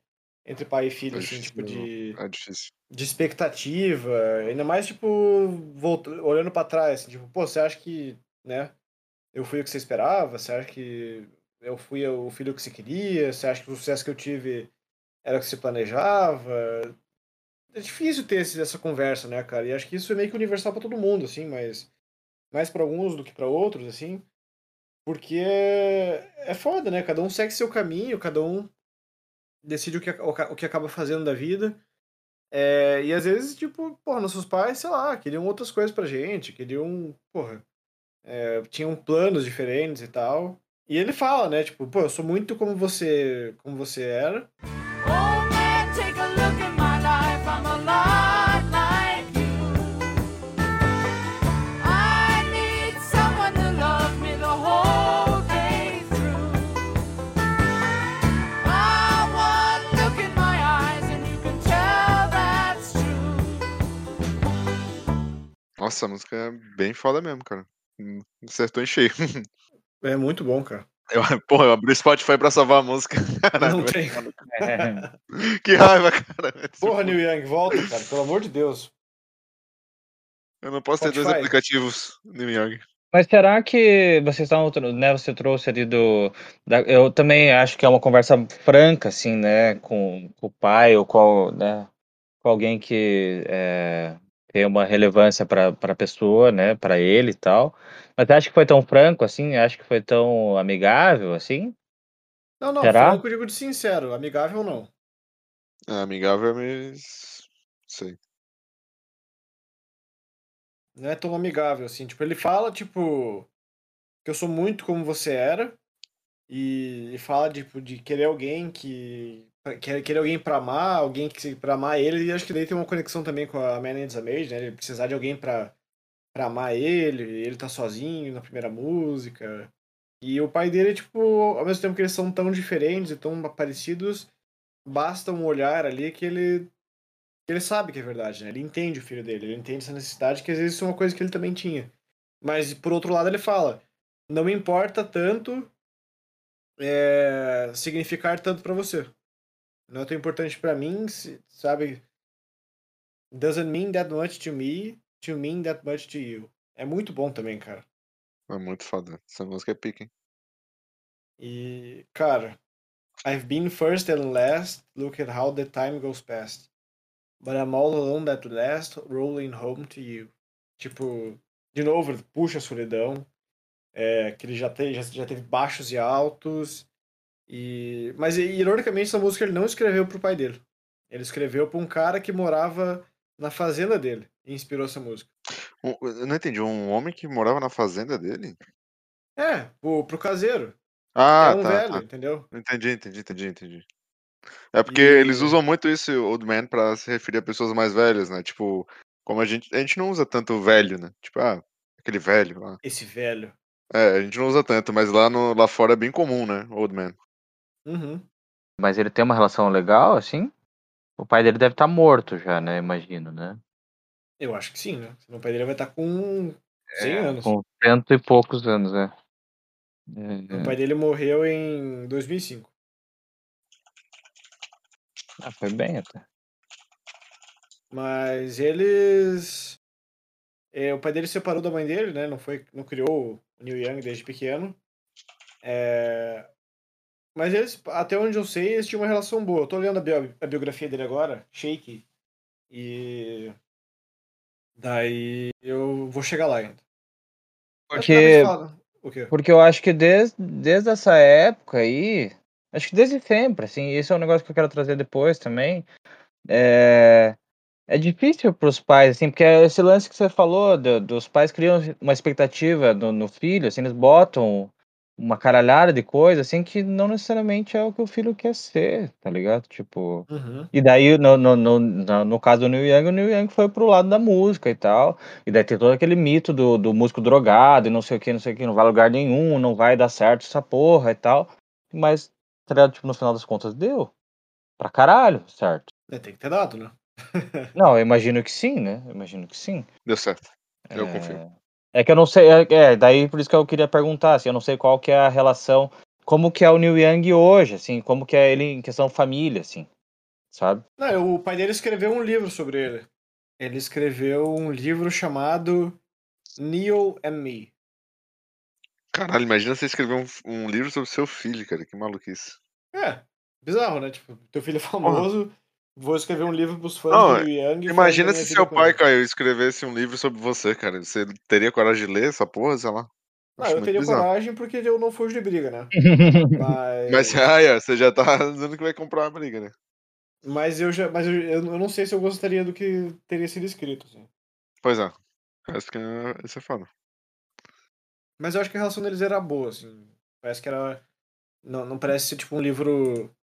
Entre pai e filho, É assim, difícil tipo, de, É difícil. de expectativa. Ainda mais, tipo, volta, olhando pra trás, assim, tipo, pô, você acha que, né? Eu fui o que você esperava? Você acha que eu fui o filho que você queria? Você acha que o sucesso que eu tive era o que você planejava? É difícil ter esse, essa conversa, né, cara? E acho que isso é meio que universal pra todo mundo, assim, mas mais pra alguns do que pra outros, assim. Porque é, é foda, né? Cada um segue seu caminho, cada um decide o que, o que acaba fazendo da vida. É, e às vezes, tipo, porra, nossos pais, sei lá, queriam outras coisas pra gente, queriam, porra, é, tinham planos diferentes e tal. E ele fala, né, tipo, pô, eu sou muito como você, como você era. Oh man, Nossa, a música é bem foda mesmo, cara. Hum, Acertou em cheio. É muito bom, cara. Eu, porra, eu abri o Spotify pra salvar a música. Caralho, Não tem. que raiva, cara. Porra, Neil Young, volta, cara, pelo amor de Deus. Eu não posso ter dois Spotify. aplicativos Neil Young. Mas será que vocês tro- né, você trouxe ali do, da- eu também acho que é uma conversa franca, assim, né, com, com o pai ou com, né, com alguém que é, tem uma relevância para a pessoa, né, para ele e tal. Mas acho que foi tão franco, assim, acho que foi tão amigável, assim. Não, não, Será? franco eu digo de sincero, amigável não. É, amigável, mas. Sei. Não é tão amigável, assim. Tipo, ele fala, tipo, que eu sou muito como você era. E, e fala, tipo, de querer alguém que. Querer, querer alguém pra amar, alguém que pra amar ele. E acho que daí tem uma conexão também com a Man Needs a Maid, né? Ele precisar de alguém pra, pra amar ele. Ele tá sozinho na primeira música. E o pai dele, tipo, ao mesmo tempo que eles são tão diferentes e tão parecidos, basta um olhar ali que ele ele sabe que é verdade, né? Ele entende o filho dele, ele entende essa necessidade, que às vezes é uma coisa que ele também tinha. Mas, por outro lado, ele fala: não me importa tanto é, significar tanto pra você. Não é tão importante pra mim, sabe? Doesn't mean that much to me, to mean that much to you. É muito bom também, cara. É muito foda. Essa música é pica, hein? E, cara, I've been first and last, look at how the time goes past. But I'm all alone at last, rolling home to you. Tipo, de novo, puxa a solidão. É, que ele já, te, já, já teve baixos e altos. E... Mas, ironicamente, essa música ele não escreveu pro pai dele. Ele escreveu pra um cara que morava na fazenda dele. E inspirou essa música. Eu não entendi. Um homem que morava na fazenda dele? É, pro, pro caseiro. Ah, é um tá, velho, tá. entendeu? Entendi, entendi, entendi, entendi. É porque E- eles usam muito isso, old man, pra se referir a pessoas mais velhas, né? Tipo, como a gente. A gente não usa tanto velho, né? Tipo, ah, aquele velho lá. Esse velho. É, a gente não usa tanto, mas lá, no, lá fora é bem comum, né? Old man. Uhum. Mas ele tem uma relação legal, assim? O pai dele deve estar morto já, né? Imagino, né? Eu acho que sim, né? Senão o pai dele vai estar com 100 anos. Com cento e poucos anos, né? É, O pai dele morreu em 2005. ah, foi bem até. Mas eles. é, o pai dele se separou da mãe dele, né? Não, foi, não criou o Neil Young desde pequeno. É, Mas eles, até onde eu sei, eles tinham uma relação boa. Eu tô olhando a, bio- a biografia dele agora, Shake. E. Daí eu vou chegar lá ainda. Porque, porque eu acho que desde, desde essa época aí, acho que desde sempre, assim, isso é um negócio que eu quero trazer depois também. É, é difícil para os pais, assim, porque esse lance que você falou, do- dos pais criam uma expectativa no, no filho, assim, eles botam uma caralhada de coisa, assim, que não necessariamente é o que o filho quer ser, tá ligado? Tipo. Uhum. E daí, no, no, no, no, no caso do Neil Young, o Neil Young foi pro lado da música e tal. E daí tem todo aquele mito do, do músico drogado e não sei o que, não sei o que, não vai a lugar nenhum, não vai dar certo essa porra e tal. Mas, tá ligado? Tipo, no final das contas, deu. Pra caralho, certo? É, tem que ter dado, né? Não, eu imagino que sim, né? Eu imagino que sim. Deu certo. Eu É, confio. É que eu não sei, é, é, daí por isso que eu queria perguntar, assim, eu não sei qual que é a relação, como que é o Neil Young hoje, assim, como que é ele em questão família, assim, sabe? Não, o pai dele escreveu um livro sobre ele. Ele escreveu um livro chamado Neil and Me. Caralho, imagina você escrever um, um livro sobre seu filho, cara. Que maluquice. É, bizarro, né? Tipo, teu filho é famoso, vou escrever um livro pros fãs Não, do e Imagina se seu pai. Caio, escrevesse um livro sobre você, cara. Você teria coragem de ler essa porra, sei lá? Não, Acho eu teria bizarro. coragem porque eu não fujo de briga, né? Mas, Mas, ah, é, você já tá dizendo que vai comprar uma briga, né? mas eu já, mas eu, eu não sei se eu gostaria do que teria sido escrito, assim. Pois é. Acho que é, isso é foda. Mas eu acho que a relação deles era boa, assim. Parece que era. Não, não parece ser tipo um livro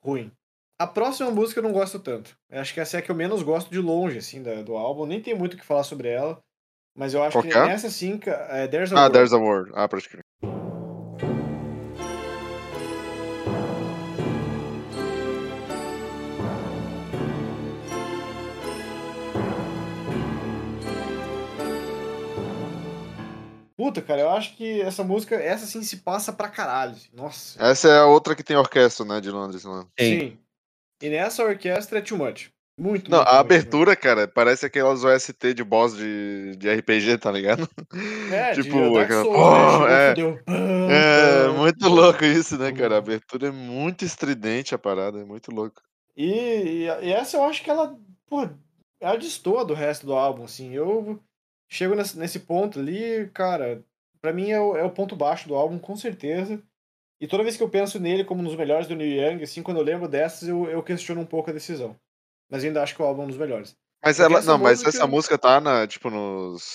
ruim. A próxima música eu não gosto tanto. Eu acho que essa é a que eu menos gosto de longe, assim, da- do álbum. Nem tem muito o que falar sobre ela. Mas eu acho Qual que que é? nessa sim, é There's a Ah, World. There's a Word. Ah, pode crer. Puta, cara, eu acho que essa música, essa sim se passa pra caralho. assim. Nossa. Essa é a outra que tem orquestra, né, de Londres. Né? Sim. Sim. E nessa orquestra é too much. Muito, Não, muito, a muito, abertura, cara, parece aquelas OST de boss de, de RPG, tá ligado? É, tipo, aquela- Souls, Oh, né? Chegou, é. É, muito louco isso, né, cara? A abertura é muito estridente a parada, é muito louco. E, e, essa eu acho que ela, pô, ela destoa do resto do álbum, assim. Eu chego nesse, nesse ponto ali, cara, pra mim é o, é o ponto baixo do álbum, com certeza. E toda vez que eu penso nele como um dos melhores do Neil Young, assim, quando eu lembro dessas, eu, eu questiono um pouco a decisão. Mas ainda acho que o álbum é um dos melhores. Mas Porque ela, essa não, mas música- essa música tá na, tipo, nos,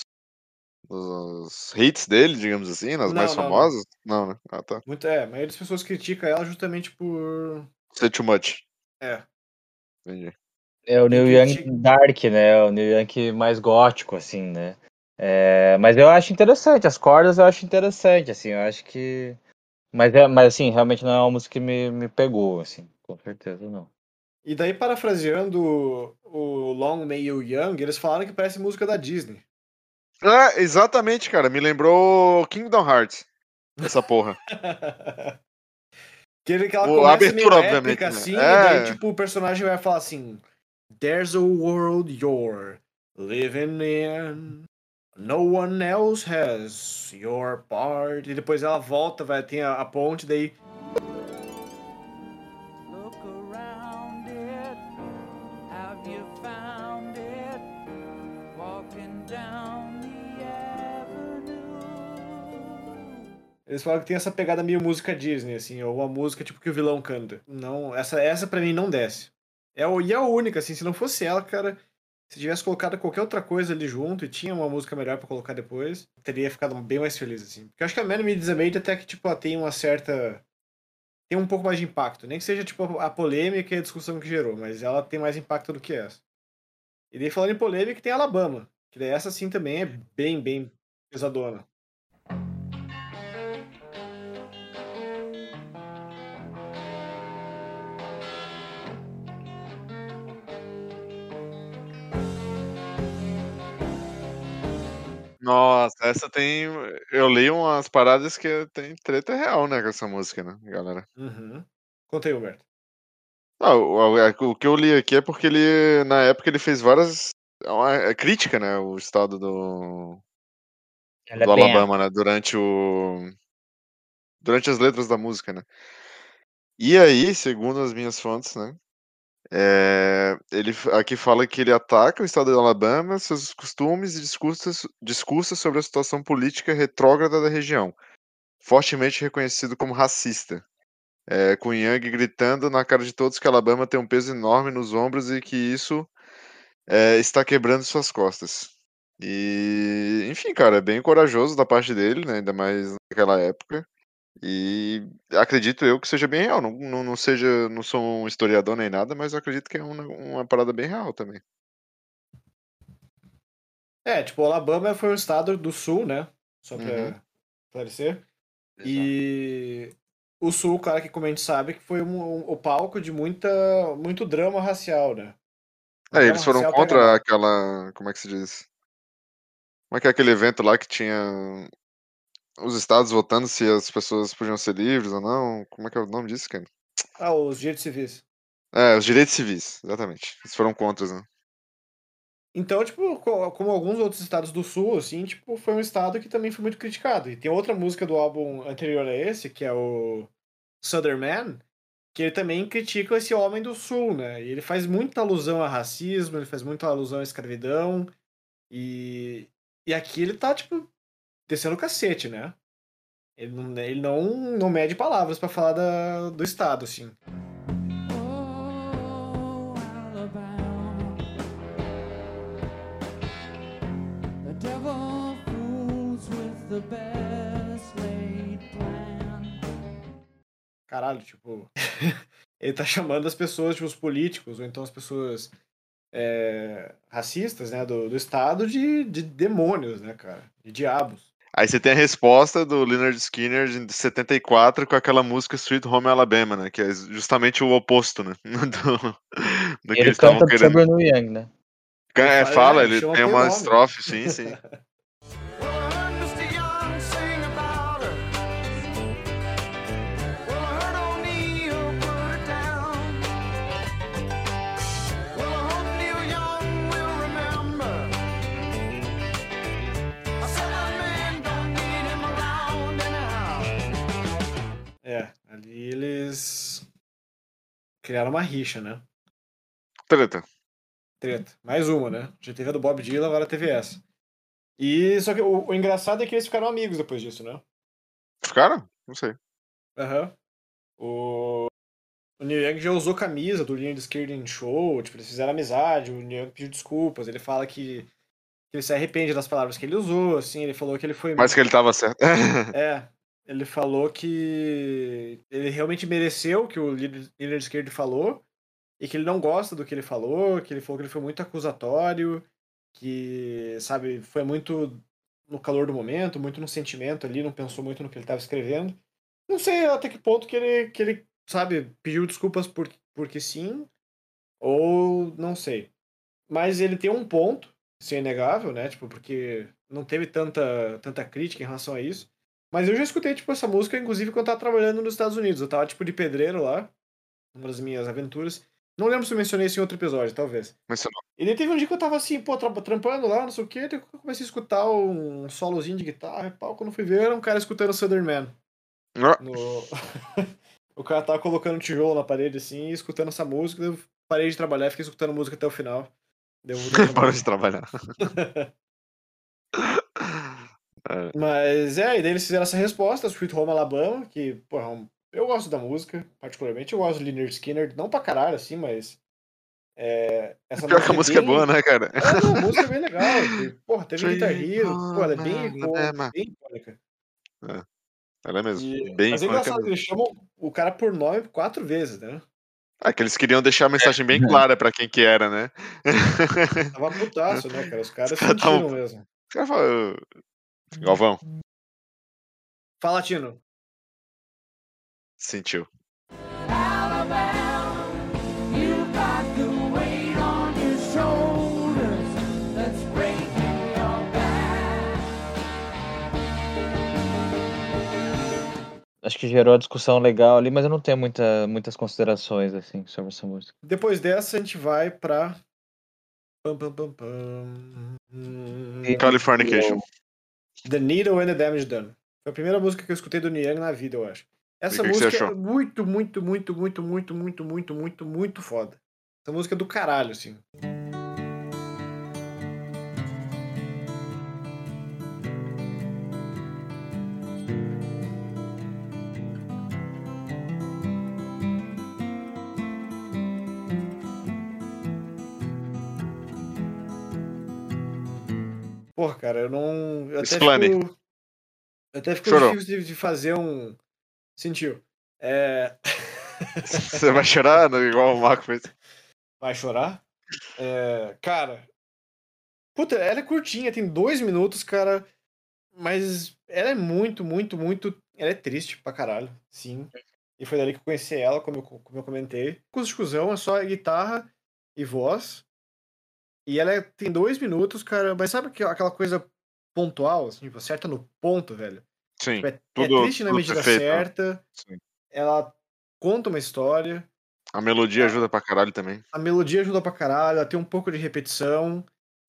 nos hits dele, digamos assim, nas Não, mais não, não. famosas? Não, né? Ah, tá. Muito, é, a maioria das pessoas critica ela justamente por. Say too much. É. Entendi. É o Neil que Young Dark, né? O Neil Young mais gótico, assim, né? É, mas eu acho interessante, as cordas eu acho interessante, assim, eu acho que. Mas, é, mas assim, realmente não é uma música que me, me pegou, assim, com certeza não. E daí, parafraseando o- Long May You Young, eles falaram que parece música da Disney. Ah, exatamente, cara. Me lembrou Kingdom Hearts. Essa porra. que, ele, que ela O- a começa abertura, meio obviamente, épica, né? assim, É. e daí, tipo, o personagem vai falar assim: There's a world you're living in. No one else has your part. E depois ela volta, vai, tem a, a ponte, daí. Eles falam que tem essa pegada meio música Disney, assim, ou uma música tipo que o vilão canta. Não, essa, essa pra mim não desce. É, e é a única, assim, se não fosse ela, cara se tivesse colocado qualquer outra coisa ali junto e tinha uma música melhor pra colocar depois, teria ficado bem mais feliz, assim. Porque eu acho que a Man Me Dismayed até que, tipo, ela tem uma certa. tem um pouco mais de impacto. Nem que seja, tipo, a polêmica e a discussão que gerou, mas ela tem mais impacto do que essa. E daí, falando em polêmica, tem Alabama. Que daí essa, sim, também é bem, bem pesadona. Nossa, essa tem. Eu leio umas paradas que tem treta real, né, com essa música, né, galera? Uhum. Conta aí, Humberto. Ah, o, o- o que eu li aqui é porque ele, na época, ele fez várias. é uma é crítica, né? O estado do, Ela é do bem Alabama, né? Durante o. Durante as letras da música, né? E aí, segundo as minhas fontes, né? É, ele aqui fala que ele ataca o estado do Alabama, seus costumes e discursos, discursos sobre a situação política retrógrada da região, fortemente reconhecido como racista. É, com Young gritando na cara de todos que Alabama tem um peso enorme nos ombros e que isso é, está quebrando suas costas. E, enfim, cara, é bem corajoso da parte dele, né? Ainda mais naquela época. E acredito eu que seja bem real. Não, não, não seja, não sou um historiador nem nada, mas acredito que é uma, uma parada bem real também. É, tipo, o Alabama foi um estado do sul, né? Só pra Uhum. esclarecer. E o sul, cara, que como a gente sabe, que foi um- um- o palco de muita, muito drama racial, né? É, eles foram contra aquela. Como é que se diz? Como é que é aquele evento lá que tinha os estados votando se as pessoas podiam ser livres ou não? Como é que é o nome disso, cara? Ah, os direitos civis. É, os direitos civis, exatamente. Eles foram contra, né? Então, tipo, co- como alguns outros estados do sul, assim, tipo, foi um estado que também foi muito criticado. E tem outra música do álbum anterior a esse, que é o Southern Man, que ele também critica esse homem do sul, né? E ele faz muita alusão a racismo, ele faz muita alusão à escravidão. E, e aqui ele tá, tipo, descendo o cacete, né? Ele não, ele não, não mede palavras pra falar da, do estado, assim. Oh. Caralho, tipo. ele tá chamando as pessoas, tipo, os políticos, ou então as pessoas é, racistas, né, do, do estado de, de demônios, né, cara? De diabos. Aí você tem a resposta do Leonard Skinner de 74 com aquela música Sweet Home Alabama, né? Que é justamente o oposto, né? Do, do que Ele eles estavam querendo. sobre o Young, né? É, fala, é, ele tem uma nome. estrofe, sim, sim. ali eles criaram uma rixa, né? Treta. Treta. Mais uma, né? Já teve a do Bob Dylan, agora teve essa. E só que o, o engraçado é que eles ficaram amigos depois disso, né? Ficaram? Não sei. Aham. O, o Neil Young já usou camisa do Linha de Esquerda em show, tipo, eles fizeram amizade, o Neil Young pediu desculpas, ele fala que, que ele se arrepende das palavras que ele usou, assim, ele falou que ele foi... Mas que ele tava certo. É, ele falou que ele realmente mereceu o que o líder, de esquerda falou e que ele não gosta do que ele falou, que ele falou que ele foi muito acusatório, que, sabe, foi muito no calor do momento, muito no sentimento ali, não pensou muito no que ele estava escrevendo. Não sei até que ponto que ele, que ele sabe, pediu desculpas por, porque sim, ou não sei. Mas ele tem um ponto, isso é inegável, né? Tipo, porque não teve tanta, tanta crítica em relação a isso. Mas eu já escutei, tipo, essa música, inclusive, quando eu tava trabalhando nos Estados Unidos. Eu tava, tipo, de pedreiro lá, uma das minhas aventuras. Não lembro se eu mencionei isso em outro episódio, talvez. Não- E daí teve um dia que eu tava assim, pô, tra- trampando lá, não sei o quê, daí eu comecei a escutar um solozinho de guitarra e pau. Quando fui ver, era um cara escutando Southern Man. Ah, No... o cara tava colocando um tijolo na parede, assim, escutando essa música. daí Eu parei de trabalhar e fiquei escutando música até o final. Deu Parou de trabalhar. É. Mas é, e daí eles fizeram essa resposta, Sweet Home Alabama, que, porra, um- eu gosto da música, particularmente. Eu gosto do Leonard Skinner, não pra caralho, assim, mas. É, essa Pior que a música é bem- boa, né, cara? É, não, a música é bem legal. e, Porra, teve Guitar Hero, pô, ela é bem, icônica. Ela é mesmo. E- Bem mas é engraçado, mesmo. eles chamam o cara por nome quatro vezes, né? Ah, que eles queriam deixar a mensagem bem clara pra quem que era, né? Tava putaço, né, cara? Os caras Os caras sentiram mesmo. Os caras falam, "Ô, Uhum. Galvão. Fala, Tino. Sentiu. acho que gerou a discussão legal ali, mas eu não tenho muita, muitas considerações assim sobre essa música. Depois dessa a gente vai para Californication. The Needle and the Damage Done. Foi a primeira música que eu escutei do Niang na vida, eu acho. Essa música é muito, muito, muito, muito, muito, muito, muito, muito, muito foda. Essa música é do caralho, assim. Porra, cara, eu não. Eu até Explane. fico. Eu até fico Chorou. difícil de, de fazer um. Sentiu. É. Você vai chorar né, igual o Marco fez? Vai chorar? É, cara. Puta, ela é curtinha, tem dois minutos, cara. Mas ela é muito, muito, muito. Ela é triste pra caralho, sim. E foi dali que eu conheci ela, como eu, como eu comentei. Acústicozão é só guitarra e voz. E ela é- tem dois minutos, cara. Mas sabe aquela aquela coisa pontual, assim, tipo, acerta no ponto, velho? Sim. Tipo, é, é Tudo- triste na tudo medida perfeito, né? certa. Sim. Ela conta uma história. A melodia ajuda pra caralho também. A melodia ajuda pra caralho, ela tem um pouco de repetição,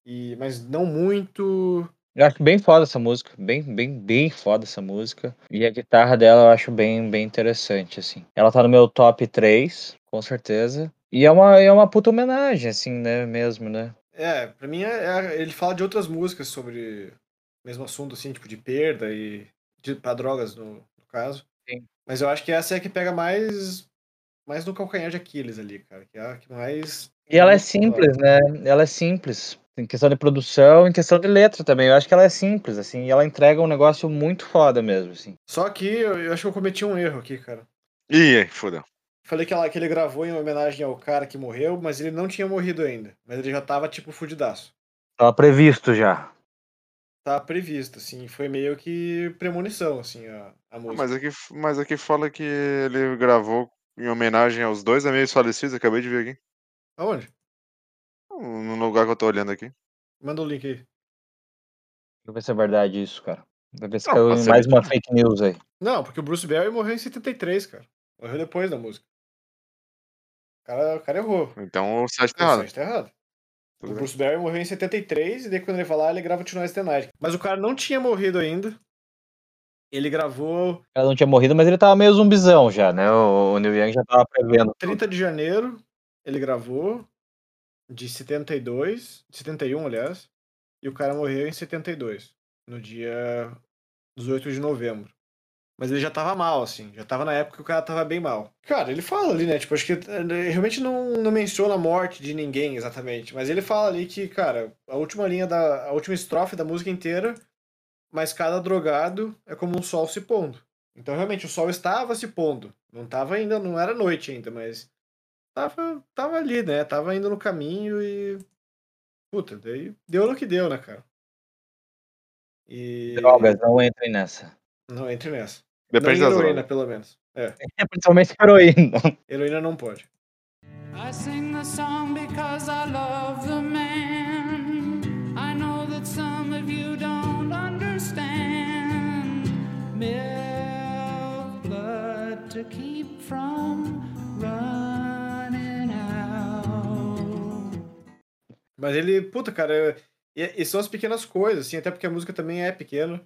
e mas não muito. Eu acho bem foda essa música, bem, bem, bem foda essa música. E a guitarra dela eu acho bem, bem interessante, assim. Ela tá no meu top 3, com certeza. E é uma, é uma puta homenagem, assim, né, mesmo, né? É, pra mim é, é- ele fala de outras músicas sobre o mesmo assunto, assim, tipo de perda e de, pra drogas, no, no caso. Sim. Mas eu acho que essa é a que pega mais, mais no calcanhar de Aquiles ali, cara. Que é a que mais. E ela é simples, né? Ela é simples. Em questão de produção, em questão de letra também. Eu acho que ela é simples, assim, e ela entrega um negócio muito foda mesmo, assim. Só que eu, eu acho que eu cometi um erro aqui, cara. Ih, fodeu. Falei que, ela, que ele gravou em homenagem ao cara que morreu, mas ele não tinha morrido ainda. Mas ele já tava, tipo, fudidaço. Tava previsto já. Tá previsto, assim. Foi meio que premonição, assim, a, a música. Mas aqui, mas aqui fala que ele gravou em homenagem aos dois amigos falecidos, acabei de ver aqui. Aonde? No lugar que eu tô olhando aqui. Manda o link aí. Deixa eu ver se é verdade isso, cara. Vai ver se Não, caiu mais uma fake news aí. Não, porque o Bruce Berry morreu em 73, cara. Morreu depois da música. O cara, o cara errou. Então o site tá O errado. site tá errado. O Tudo bem. Bruce Berry morreu em 73, e daí quando ele vai lá, ele grava Tonight's the Night. Mas o cara não tinha morrido ainda. Ele gravou Ela não tinha morrido, mas ele tava meio zumbizão já, né? O, o Neil Young já tava prevendo. 30 de janeiro, ele gravou de 72, de 71, aliás, e o cara morreu em 72, no dia 18 de novembro. Mas ele já tava mal, assim, já tava na época que o cara tava bem mal. Cara, ele fala ali, né, tipo, acho que eh, realmente não, não menciona a morte de ninguém exatamente, mas ele fala ali que, cara, a última linha da, a última estrofe da música inteira, mas cada drogado é como um sol se pondo. Então, realmente, o sol estava se pondo. Não tava ainda, não era noite ainda, mas tava, tava ali, né? Tava indo no caminho e. Puta, daí deu no que deu, né, cara? E. Drogas, não entrem nessa. Não entre nessa. Depende não das heroína, drogas. pelo menos. É, É principalmente heroína. heroína não pode. I sing the song because I love the man. I know that some of you don't understand. Milk blood to keep from running out. Mas ele, puta, cara, e, e são as pequenas coisas, assim, até porque a música também é pequena.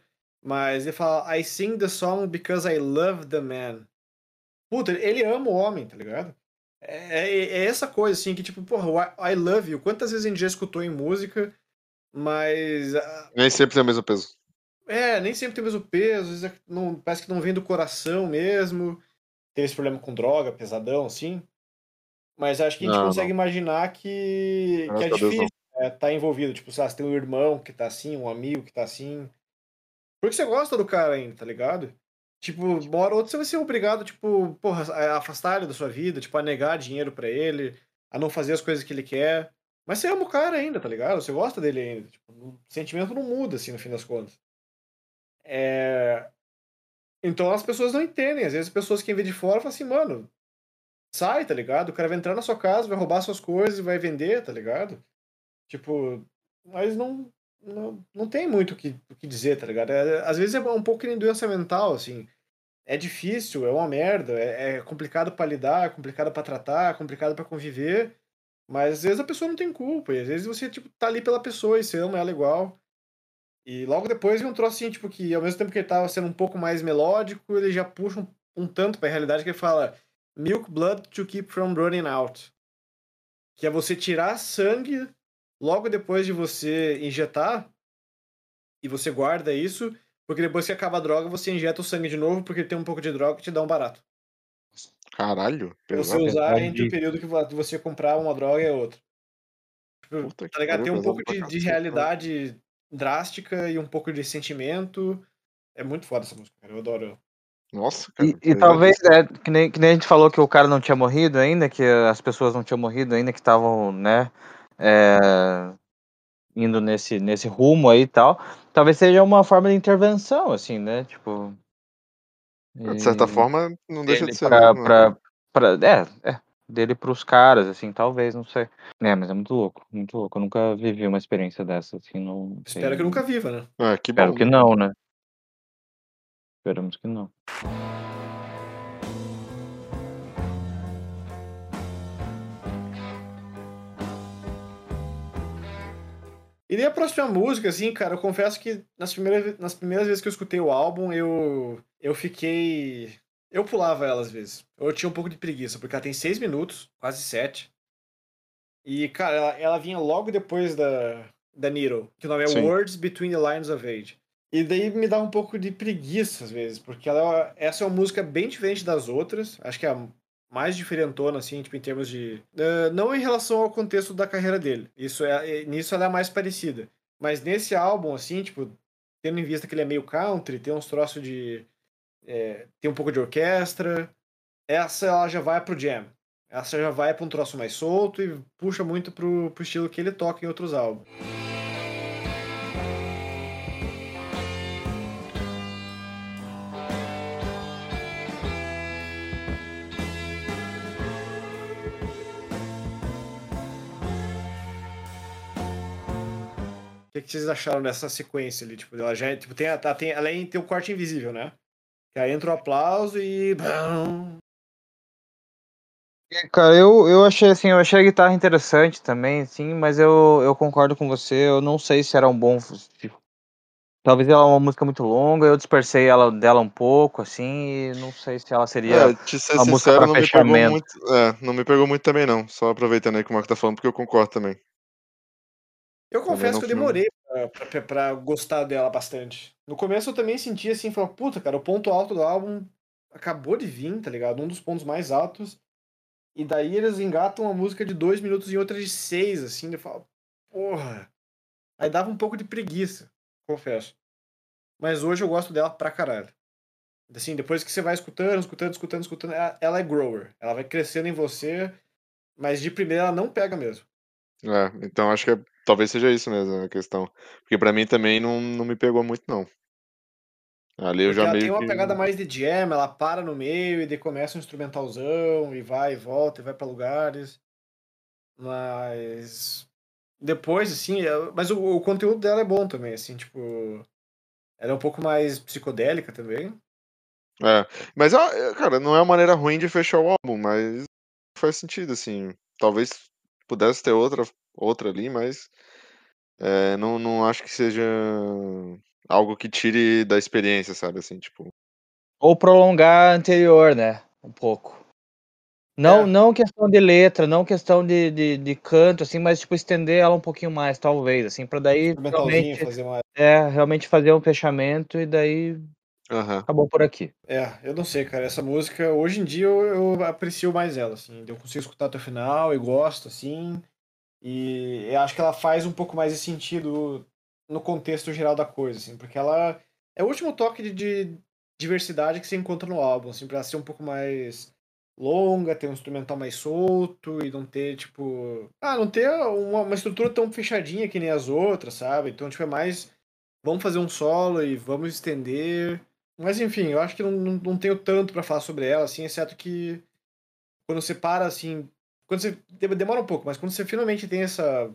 Mas ele fala, I sing the song because I love the man. Puta, ele ama o homem, tá ligado? É, é- é essa coisa, assim, que tipo, porra, I, I love you. Quantas vezes a gente já escutou em música, mas. Nem sempre tem o mesmo peso. É, nem sempre tem o mesmo peso, é- não, parece que não vem do coração mesmo. Teve esse problema com droga, pesadão, assim. Mas acho que a gente Não, consegue imaginar que, que é Graças a Deus, difícil estar envolvido. Tipo, sei lá, você tem um irmão que tá assim, um amigo que tá assim. Porque você gosta do cara ainda, tá ligado? Tipo, uma hora ou outra você vai ser obrigado, tipo, porra, a afastar ele da sua vida, tipo, a negar dinheiro pra ele, a não fazer as coisas que ele quer. Mas você ama o cara ainda, tá ligado? Você gosta dele ainda. Tipo, o sentimento não muda, assim, no fim das contas. É... Então as pessoas não entendem. Às vezes as pessoas que vêm de fora falam assim, mano, sai, tá ligado? O cara vai entrar na sua casa, vai roubar suas coisas vai vender, tá ligado? Tipo, mas não, não, não tem muito o que, o que dizer, tá ligado? É- às vezes é um pouco que nem doença mental, assim. É difícil, é uma merda, é, é complicado pra lidar, é complicado pra tratar, é complicado pra conviver, mas às vezes a pessoa não tem culpa, e às vezes você, tipo, tá ali pela pessoa e você ama ela igual. E logo depois vem um troço assim, tipo, que ao mesmo tempo que ele tava sendo um pouco mais melódico, ele já puxa um, um tanto pra realidade que ele fala Milk blood to keep from running out. Que é você tirar sangue logo depois de você injetar e você guarda isso, porque depois que acaba a droga, você injeta o sangue de novo, porque tem um pouco de droga que te dá um barato. Caralho, você usar entre o período que vo- você comprar uma droga e a outra. Tipo, Puta que tá ligado? pariu, Tem um pouco de, de realidade drástica e um pouco de sentimento. É muito foda essa música, cara. Eu adoro. Nossa, cara. E, e talvez, é, que, nem, que nem a gente falou que o cara não tinha morrido ainda, que as pessoas não tinham morrido ainda, que estavam, né, é, indo nesse, nesse rumo aí e tal. Talvez seja uma forma de intervenção, assim, né? Tipo. De certa e- forma, não deixa dele de ser. pra, né? pra, pra- é, é, dele pros caras, assim, talvez, não sei. É, mas é muito louco, muito louco. Eu nunca vivi uma experiência dessa, assim, não sei. Espero que nunca viva, né? Ah, que Espero bom. que né? não, né? Esperamos que não. E daí a próxima música, assim, cara, eu confesso que nas primeiras, nas primeiras vezes que eu escutei o álbum, eu, eu fiquei. Eu pulava ela às vezes. Eu tinha um pouco de preguiça, porque ela tem seis minutos, quase sete. E, cara, ela, ela vinha logo depois da, da Needle, que o nome é Sim. Words Between the Lines of Age. E daí me dá um pouco de preguiça às vezes, porque ela, essa é uma música bem diferente das outras. Acho que é a mais diferentona, assim, tipo, em termos de. eh, não em relação ao contexto da carreira dele. Isso é, eh, nisso ela é mais parecida. Mas nesse álbum, assim, tipo, tendo em vista que ele é meio country, tem uns troços de. eh, tem um pouco de orquestra. Essa ela já vai pro jam. Essa já vai pra um troço mais solto e puxa muito pro, pro estilo que ele toca em outros álbuns. Que, que vocês acharam dessa sequência ali? Tipo, ela já é- tipo, tem, a- tá, tem, além tem o corte invisível, né? Que aí entra o aplauso e. Cara, eu, eu achei assim, eu achei a guitarra interessante também, sim, mas eu, eu concordo com você, eu não sei se era um bom. se- talvez ela é uma música muito longa, eu dispersei ela dela um pouco, assim, e não sei se ela seria. É, te ser a música sincero, pra não me pegou fechamento. muito. É, não me pegou muito também, não. Só aproveitando aí que o Marco tá falando, porque eu concordo também. Eu confesso que eu demorei pra gostar dela bastante. No começo eu também senti assim, falei, puta, cara, o ponto alto do álbum acabou de vir, tá ligado? Um dos pontos mais altos. E daí eles engatam uma música de dois minutos e outra de seis, assim, eu falo, porra. Aí dava um pouco de preguiça, confesso. Mas hoje eu gosto dela pra caralho. Assim, depois que você vai escutando, escutando, escutando, escutando, ela- ela é grower. Ela vai crescendo em você, mas de primeira ela não pega mesmo. É, então acho que é- talvez seja isso mesmo a questão. Porque pra mim também não, não me pegou muito, não. Ali eu Porque já ela meio tem uma que. pegada mais de jam, ela para no meio e daí começa um instrumentalzão e vai e volta e vai pra lugares. Mas depois, assim, é- mas o, o conteúdo dela é bom também, assim, tipo. Ela é um pouco mais psicodélica também. É, mas, ó, é, cara, não é uma maneira ruim de fechar o álbum, mas faz sentido, assim. Talvez pudesse ter outra, outra ali, mas é, não, não acho que seja algo que tire da experiência, sabe? Assim, tipo. Ou prolongar a anterior, né? Um pouco. Não, É. não questão de letra, não questão de, de, de canto, assim, mas tipo, estender ela um pouquinho mais, talvez, assim, pra daí realmente, fazer uma. é, realmente fazer um fechamento e daí Aham. acabou por aqui. É, eu não sei, cara. Essa música, hoje em dia, eu, eu aprecio mais ela, assim. Eu consigo escutar até o final e gosto, assim. E eu acho que ela faz um pouco mais de sentido no contexto geral da coisa, assim. Porque ela é o último toque de, de diversidade que você encontra no álbum, assim, pra ser um pouco mais longa, ter um instrumental mais solto e não ter, tipo. Ah, não ter uma, uma estrutura tão fechadinha que nem as outras, sabe? Então, tipo, é mais. Vamos fazer um solo e vamos estender. Mas enfim, eu acho que não, não, não tenho tanto pra falar sobre ela, assim, exceto que quando você para, assim. Quando você. Demora um pouco, mas quando você finalmente tem essa,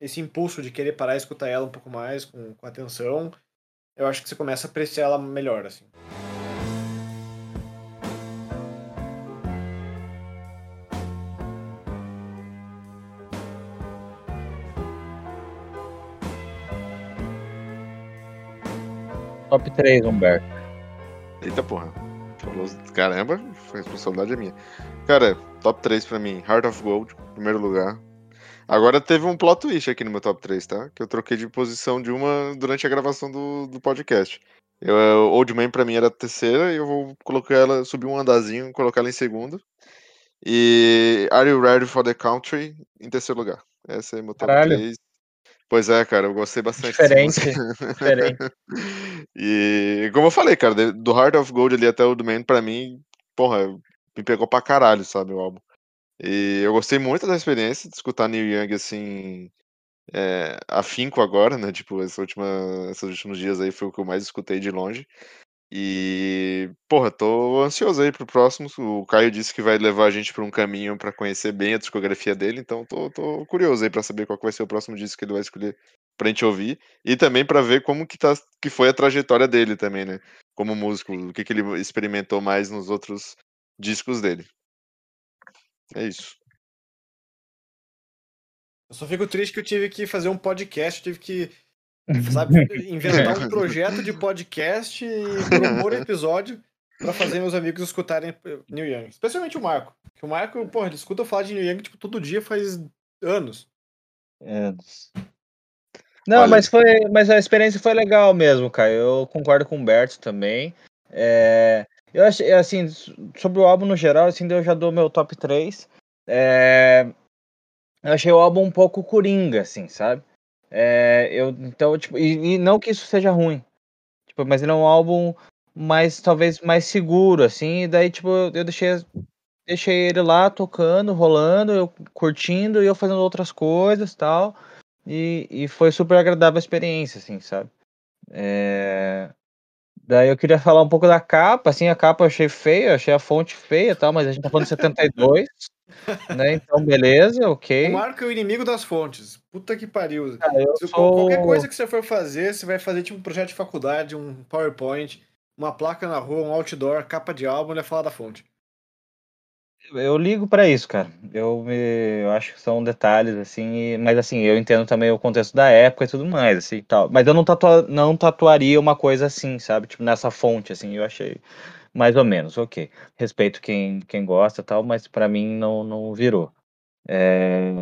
esse impulso de querer parar e escutar ela um pouco mais, com, com atenção, eu acho que você começa a apreciar ela melhor, assim. Top 3, Humberto. Eita porra. Falou, caramba, a responsabilidade é minha. Cara, top 3 pra mim. Heart of Gold, primeiro lugar. Agora teve um plot twist aqui no meu top 3, tá? Que eu troquei de posição de uma durante a gravação do, do podcast. Eu, Old Man pra mim era a terceira e eu vou colocar ela, subir um andazinho, colocar ela em segundo. E Are You Ready for the Country em terceiro lugar. Esse é meu top Caralho. 3. Pois é, cara, eu gostei bastante Diferente, diferente. E como eu falei, cara, do Heart of Gold ali até o do Man, pra mim, porra, me pegou pra caralho, sabe, o álbum. E eu gostei muito da experiência de escutar Neil Young assim, é, afinco agora, né? Tipo, essa última, esses últimos dias aí foi o que eu mais escutei de longe. E, porra, tô ansioso aí pro próximo. O Caio disse que vai levar a gente pra um caminho pra conhecer bem a discografia dele, então tô, tô curioso aí pra saber qual vai ser o próximo disco que ele vai escolher pra gente ouvir. E também pra ver como que, tá, que foi a trajetória dele também, né? Como músico, o que, que ele experimentou mais nos outros discos dele. É isso. Eu só fico triste que eu tive que fazer um podcast, tive que, sabe, inventar um projeto de podcast e propor episódio pra fazer meus amigos escutarem New Young. Especialmente o Marco. Que o Marco, porra, ele escuta eu falar de New Young tipo, todo dia faz anos. É. Não, Olha- mas foi, mas a experiência foi legal mesmo, cara. Eu concordo com o Humberto também. É, eu achei, assim, sobre o álbum no geral, assim, eu já dou meu top 3. É, eu achei o álbum um pouco coringa, assim, sabe? É, eu, então, tipo, e, e não que isso seja ruim. Tipo, mas ele é um álbum mais, talvez, mais seguro, assim, e daí, tipo, eu deixei, deixei ele lá tocando, rolando, eu curtindo e eu fazendo outras coisas tal. E, e foi super agradável a experiência, assim, sabe? É, Daí eu queria falar um pouco da capa, assim, a capa eu achei feia, achei a fonte feia tal, mas a gente tá falando de 72, né? Então, beleza, ok. O Marco é o inimigo das fontes. Puta que pariu. Eu Se- sou- Qualquer coisa que você for fazer, você vai fazer tipo um projeto de faculdade, um PowerPoint, uma placa na rua, um outdoor, capa de álbum, ele vai falar da fonte. Eu ligo pra isso, cara. Eu, me, eu acho que são detalhes, assim, mas assim, eu entendo também o contexto da época e tudo mais, assim, tal. Mas eu não, tatua, não tatuaria uma coisa assim, sabe? Tipo, nessa fonte, assim, eu achei mais ou menos, ok. Respeito quem, quem gosta tal, mas pra mim não, não virou. É,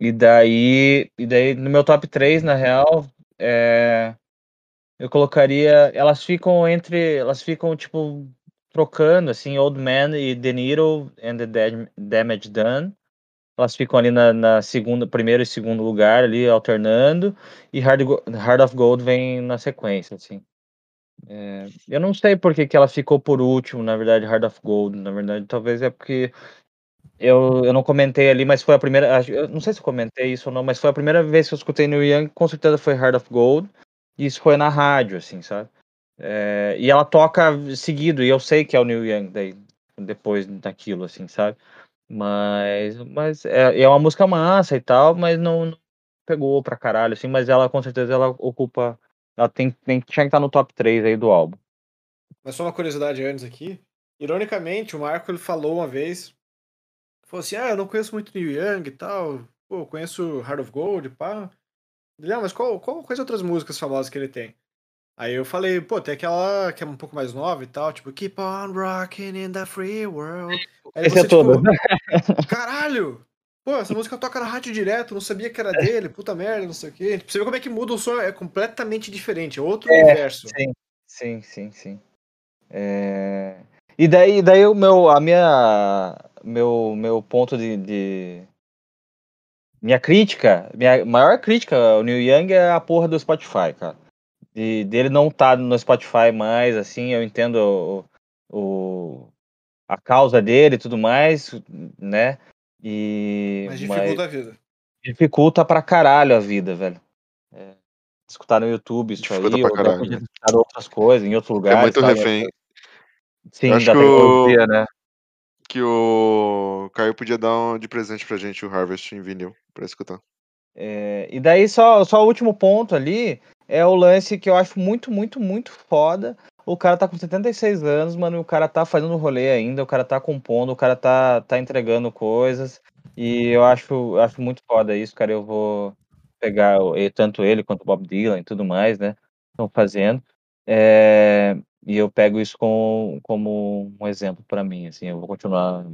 E daí, e daí, no meu top 3, na real, é, eu colocaria. Elas ficam entre. Elas ficam, tipo, trocando, assim, Old Man e The Needle and the Dam- Damage Done. Elas ficam ali na, na segunda, primeiro e segundo lugar, ali, alternando. E Hard, Heart of Gold vem na sequência, assim. É, eu não sei por que, que ela ficou por último, na verdade, Heart of Gold. Na verdade, talvez é porque eu, eu não comentei ali, mas foi a primeira. Eu não sei se eu comentei isso ou não, mas foi a primeira vez que eu escutei Neil Young, com certeza foi Heart of Gold. E isso foi na rádio, assim, sabe? É, e ela toca seguido, e eu sei que é o Neil Young daí, depois daquilo, assim, sabe? Mas, mas é, é uma música massa e tal, mas não, não pegou pra caralho, assim, mas ela com certeza ela ocupa. Ela tem, tem, tinha que estar no top 3 aí do álbum. Mas só uma curiosidade antes aqui. Ironicamente, o Marco ele falou uma vez, falou assim, ah, eu não conheço muito Neil Young e tal, pô, eu conheço Heart of Gold, pá. Ele, ah, mas qual, qual, quais outras músicas famosas que ele tem? Aí eu falei, pô, tem aquela que é um pouco mais nova e tal, tipo, Keep on rocking in the free world. Aí Esse é você, todo. tipo, caralho! Pô, essa música toca na rádio direto, não sabia que era dele, puta merda, não sei o quê. Você ver como é que muda o som, é completamente diferente, é outro É, universo. Sim, sim, sim, sim. É, E daí, daí o meu, a minha, meu, meu ponto de, de- minha crítica, minha maior crítica ao Neil Young é a porra do Spotify, cara. De, dele não tá no Spotify mais, assim, eu entendo o, o- a causa dele e tudo mais, né? E Mas mas dificulta a vida. dificulta pra caralho a vida, velho. É, escutar no YouTube isso Dificulta aí, pra ou caralho, podia né? ter escutado outras coisas, em outro É lugar. muito sabe? refém. Sim, Eu acho da que o- né? Que o Caio podia dar um de presente pra gente o Harvest em vinil pra escutar. É, e daí só, só o último ponto ali é o lance que eu acho muito, muito, muito foda. O cara tá com 76 anos, mano, e o cara tá fazendo rolê ainda, o cara tá compondo, o cara tá, tá entregando coisas. E eu acho, acho muito foda isso, cara. Eu vou pegar tanto ele quanto o Bob Dylan e tudo mais, né? Estão fazendo. É, e eu pego isso com, como um exemplo pra mim, assim, eu vou continuar.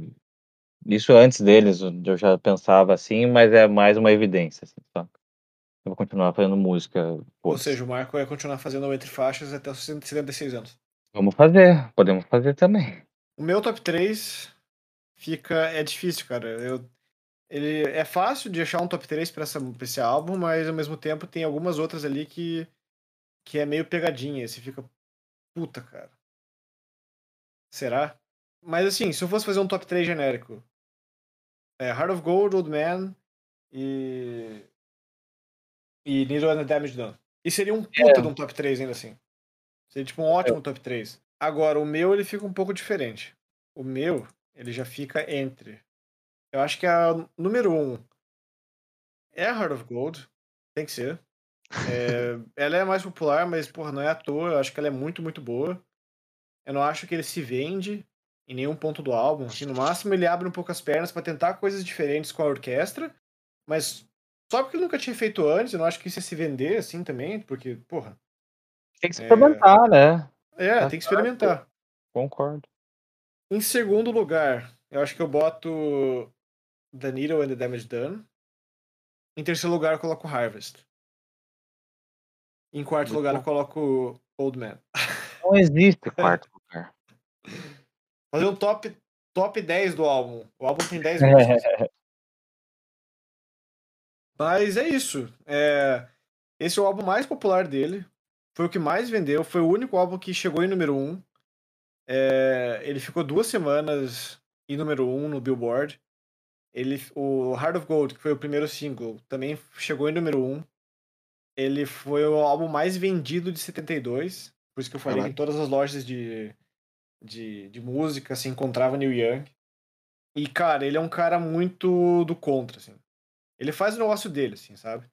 Isso antes deles, eu já pensava assim, mas é mais uma evidência, assim, sabe? Eu vou continuar fazendo música. Ou seja, o Marco vai continuar fazendo entre faixas até os 76 anos. Vamos fazer, podemos fazer também. O meu top 3 fica. É difícil, cara. Eu, ele é fácil de achar um top 3 pra, essa, pra esse álbum, mas ao mesmo tempo tem algumas outras ali que, que é meio pegadinha. Você fica. Puta, cara. Será? Mas assim, se eu fosse fazer um top 3 genérico, é Heart of Gold, Old Man e. E Needle Damage Done. E seria um puta de um top 3 ainda assim. Seria tipo um ótimo top 3. Agora, o meu ele fica um pouco diferente. O meu, ele já fica entre. Eu acho que a número 1 um é a Heart of Gold. Tem que ser. É, ela é mais popular, mas, porra, não é à toa. Eu acho que ela é muito, muito boa. Eu não acho que ele se vende em nenhum ponto do álbum. Assim, no máximo, ele abre um pouco as pernas pra tentar coisas diferentes com a orquestra. Mas só porque ele nunca tinha feito antes, eu não acho que isso ia se vender assim também, porque, porra. Tem que É. experimentar, né? É, Tá tem que experimentar. Concordo. Em segundo lugar, eu acho que eu boto The Needle and the Damage Done. Em terceiro lugar, eu coloco Harvest. Em quarto Muito lugar, bom. eu coloco Old Man. Não existe quarto lugar. Fazer um top, top 10 do álbum. O álbum tem 10 músicas. Mas é isso. É, Esse é o álbum mais popular dele. Foi o que mais vendeu. Foi o único álbum que chegou em número 1. É, Ele ficou duas semanas em número 1 no Billboard. Ele, o Heart of Gold, que foi o primeiro single, também chegou em número 1. Ele foi o álbum mais vendido de 72. Por isso que eu falei que em Caralho. todas as lojas de, de, de música se encontrava Neil Young. E, cara, ele é um cara muito do contra, assim. Ele faz o negócio dele, assim, sabe?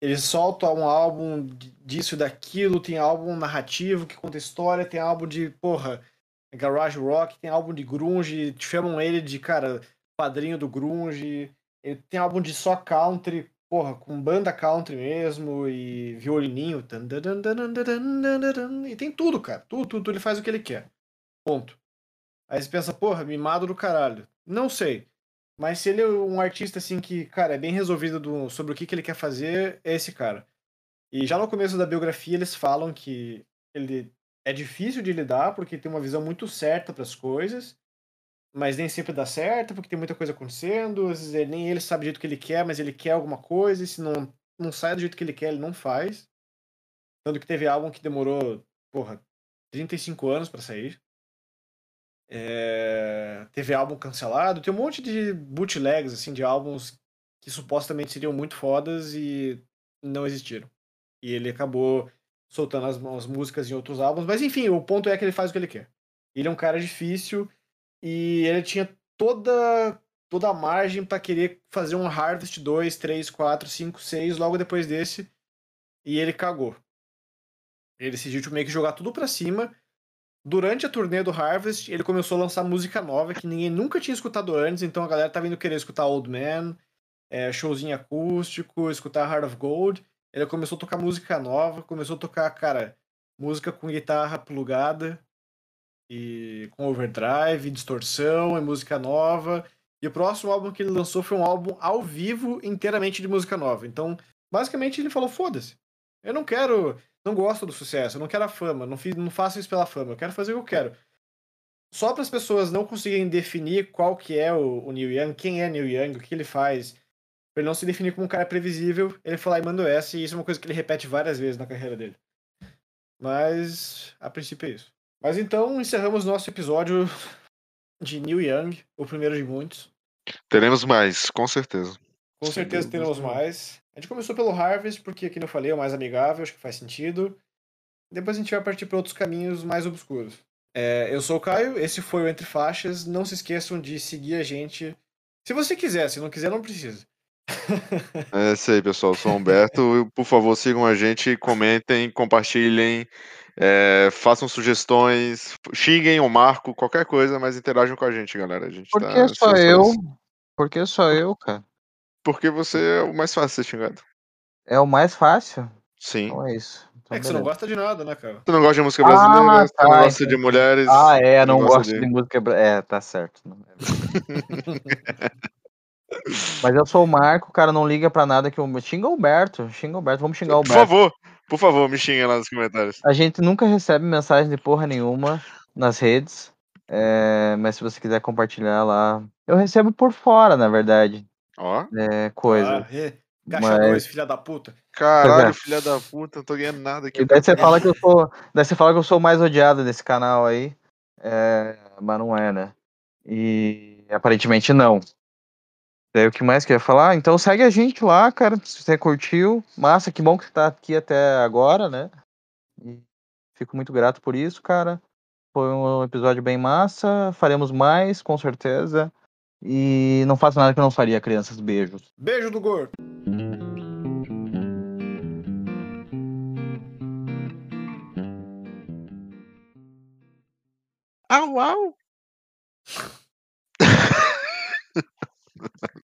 Ele solta um álbum disso e daquilo, tem álbum narrativo que conta história, tem álbum de, porra, garage rock, tem álbum de grunge, chamam ele de, cara, padrinho do grunge. Ele tem álbum de só country, porra, com banda country mesmo e violininho. E tem tudo, cara. Tudo, tudo, tudo, ele faz o que ele quer. Ponto. Aí você pensa, porra, mimado do caralho. Não sei. Mas se ele é um artista assim que, cara, é bem resolvido do- sobre o que, que ele quer fazer, é esse cara. E já no começo da biografia eles falam que ele é difícil de lidar porque tem uma visão muito certa para as coisas, mas nem sempre dá certo porque tem muita coisa acontecendo, às vezes ele- nem ele sabe do jeito que ele quer, mas ele quer alguma coisa e se não, não sai do jeito que ele quer, ele não faz. Tanto que teve álbum que demorou, porra, 35 anos para sair. É, teve álbum cancelado, tem um monte de bootlegs, assim, de álbuns que supostamente seriam muito fodas e não existiram. E ele acabou soltando as, as músicas em outros álbuns, mas enfim, o ponto é que ele faz o que ele quer. Ele é um cara difícil e ele tinha toda toda a margem para querer fazer um Harvest 2, 3, 4, 5, 6 logo depois desse e ele cagou. Ele decidiu tipo, meio que jogar tudo pra cima Durante a turnê do Harvest, ele começou a lançar música nova que ninguém nunca tinha escutado antes, então a galera tá vindo querer escutar Old Man, é, showzinho acústico, escutar Heart of Gold. Ele começou a tocar música nova, começou a tocar, cara, música com guitarra plugada e com overdrive, distorção, é música nova. E o próximo álbum que ele lançou foi um álbum ao vivo inteiramente de música nova. Então, basicamente ele falou: "Foda-se. Eu não quero, não gosto do sucesso, eu não quero a fama, não fiz, não faço isso pela fama, eu quero fazer o que eu quero." Só para as pessoas não conseguirem definir qual que é o, o Neil Young, quem é Neil Young, o que ele faz, pra ele não se definir como um cara previsível, ele foi lá e mandou essa, e isso é uma coisa que ele repete várias vezes na carreira dele. Mas, a princípio é isso. Mas então, encerramos nosso episódio de Neil Young, o primeiro de muitos. Teremos mais, com certeza. Com certeza teremos mais. A gente começou pelo Harvest, porque, como eu falei, é o mais amigável, acho que faz sentido. Depois a gente vai partir para outros caminhos mais obscuros. É, eu sou o Caio, esse foi o Entre Faixas. Não se esqueçam de seguir a gente. Se você quiser, se não quiser, não precisa. É isso aí, pessoal. Eu sou o Humberto. Por favor, sigam a gente, comentem, compartilhem, é, façam sugestões, xinguem o Marco, qualquer coisa, mas interajam com a gente, galera. A gente Por tá que só ansioso por eu? Por que só eu, cara? Porque você é o mais fácil de ser xingado. É o mais fácil? Sim. Então é isso. Então, É que você não gosta de nada, né, cara? Tu não gosta de música brasileira, Ah, você não tá, gosta de entendi. mulheres. Ah, é, não gosta gosto de- de música. bra- É, tá certo. Não- Mas eu sou o Marco, cara, não liga pra nada que o. Xinga o Humberto, xinga o Humberto, vamos xingar o Por Humberto. favor, por favor, me xinguem lá nos comentários. A gente nunca recebe mensagem de porra nenhuma nas redes. é, mas se você quiser compartilhar lá. Eu recebo por fora, na verdade. Ó, É, coisa. Ah, é. Caixa Mas- 2, filha da puta. Caralho, é. filha da puta, não tô ganhando nada aqui. E daí você fala que eu sou. Daí você fala que eu sou o mais odiado desse canal aí. É, mas não é, né? E aparentemente não. Daí o que mais que eu ia falar? Então segue a gente lá, cara. Se você curtiu. Massa, que bom que você tá aqui até agora, né? E fico muito grato por isso, cara. Foi um episódio bem massa. Faremos mais, com certeza. E não faço nada que eu não faria, crianças. Beijos. Beijo do gordo. Ah, au, au.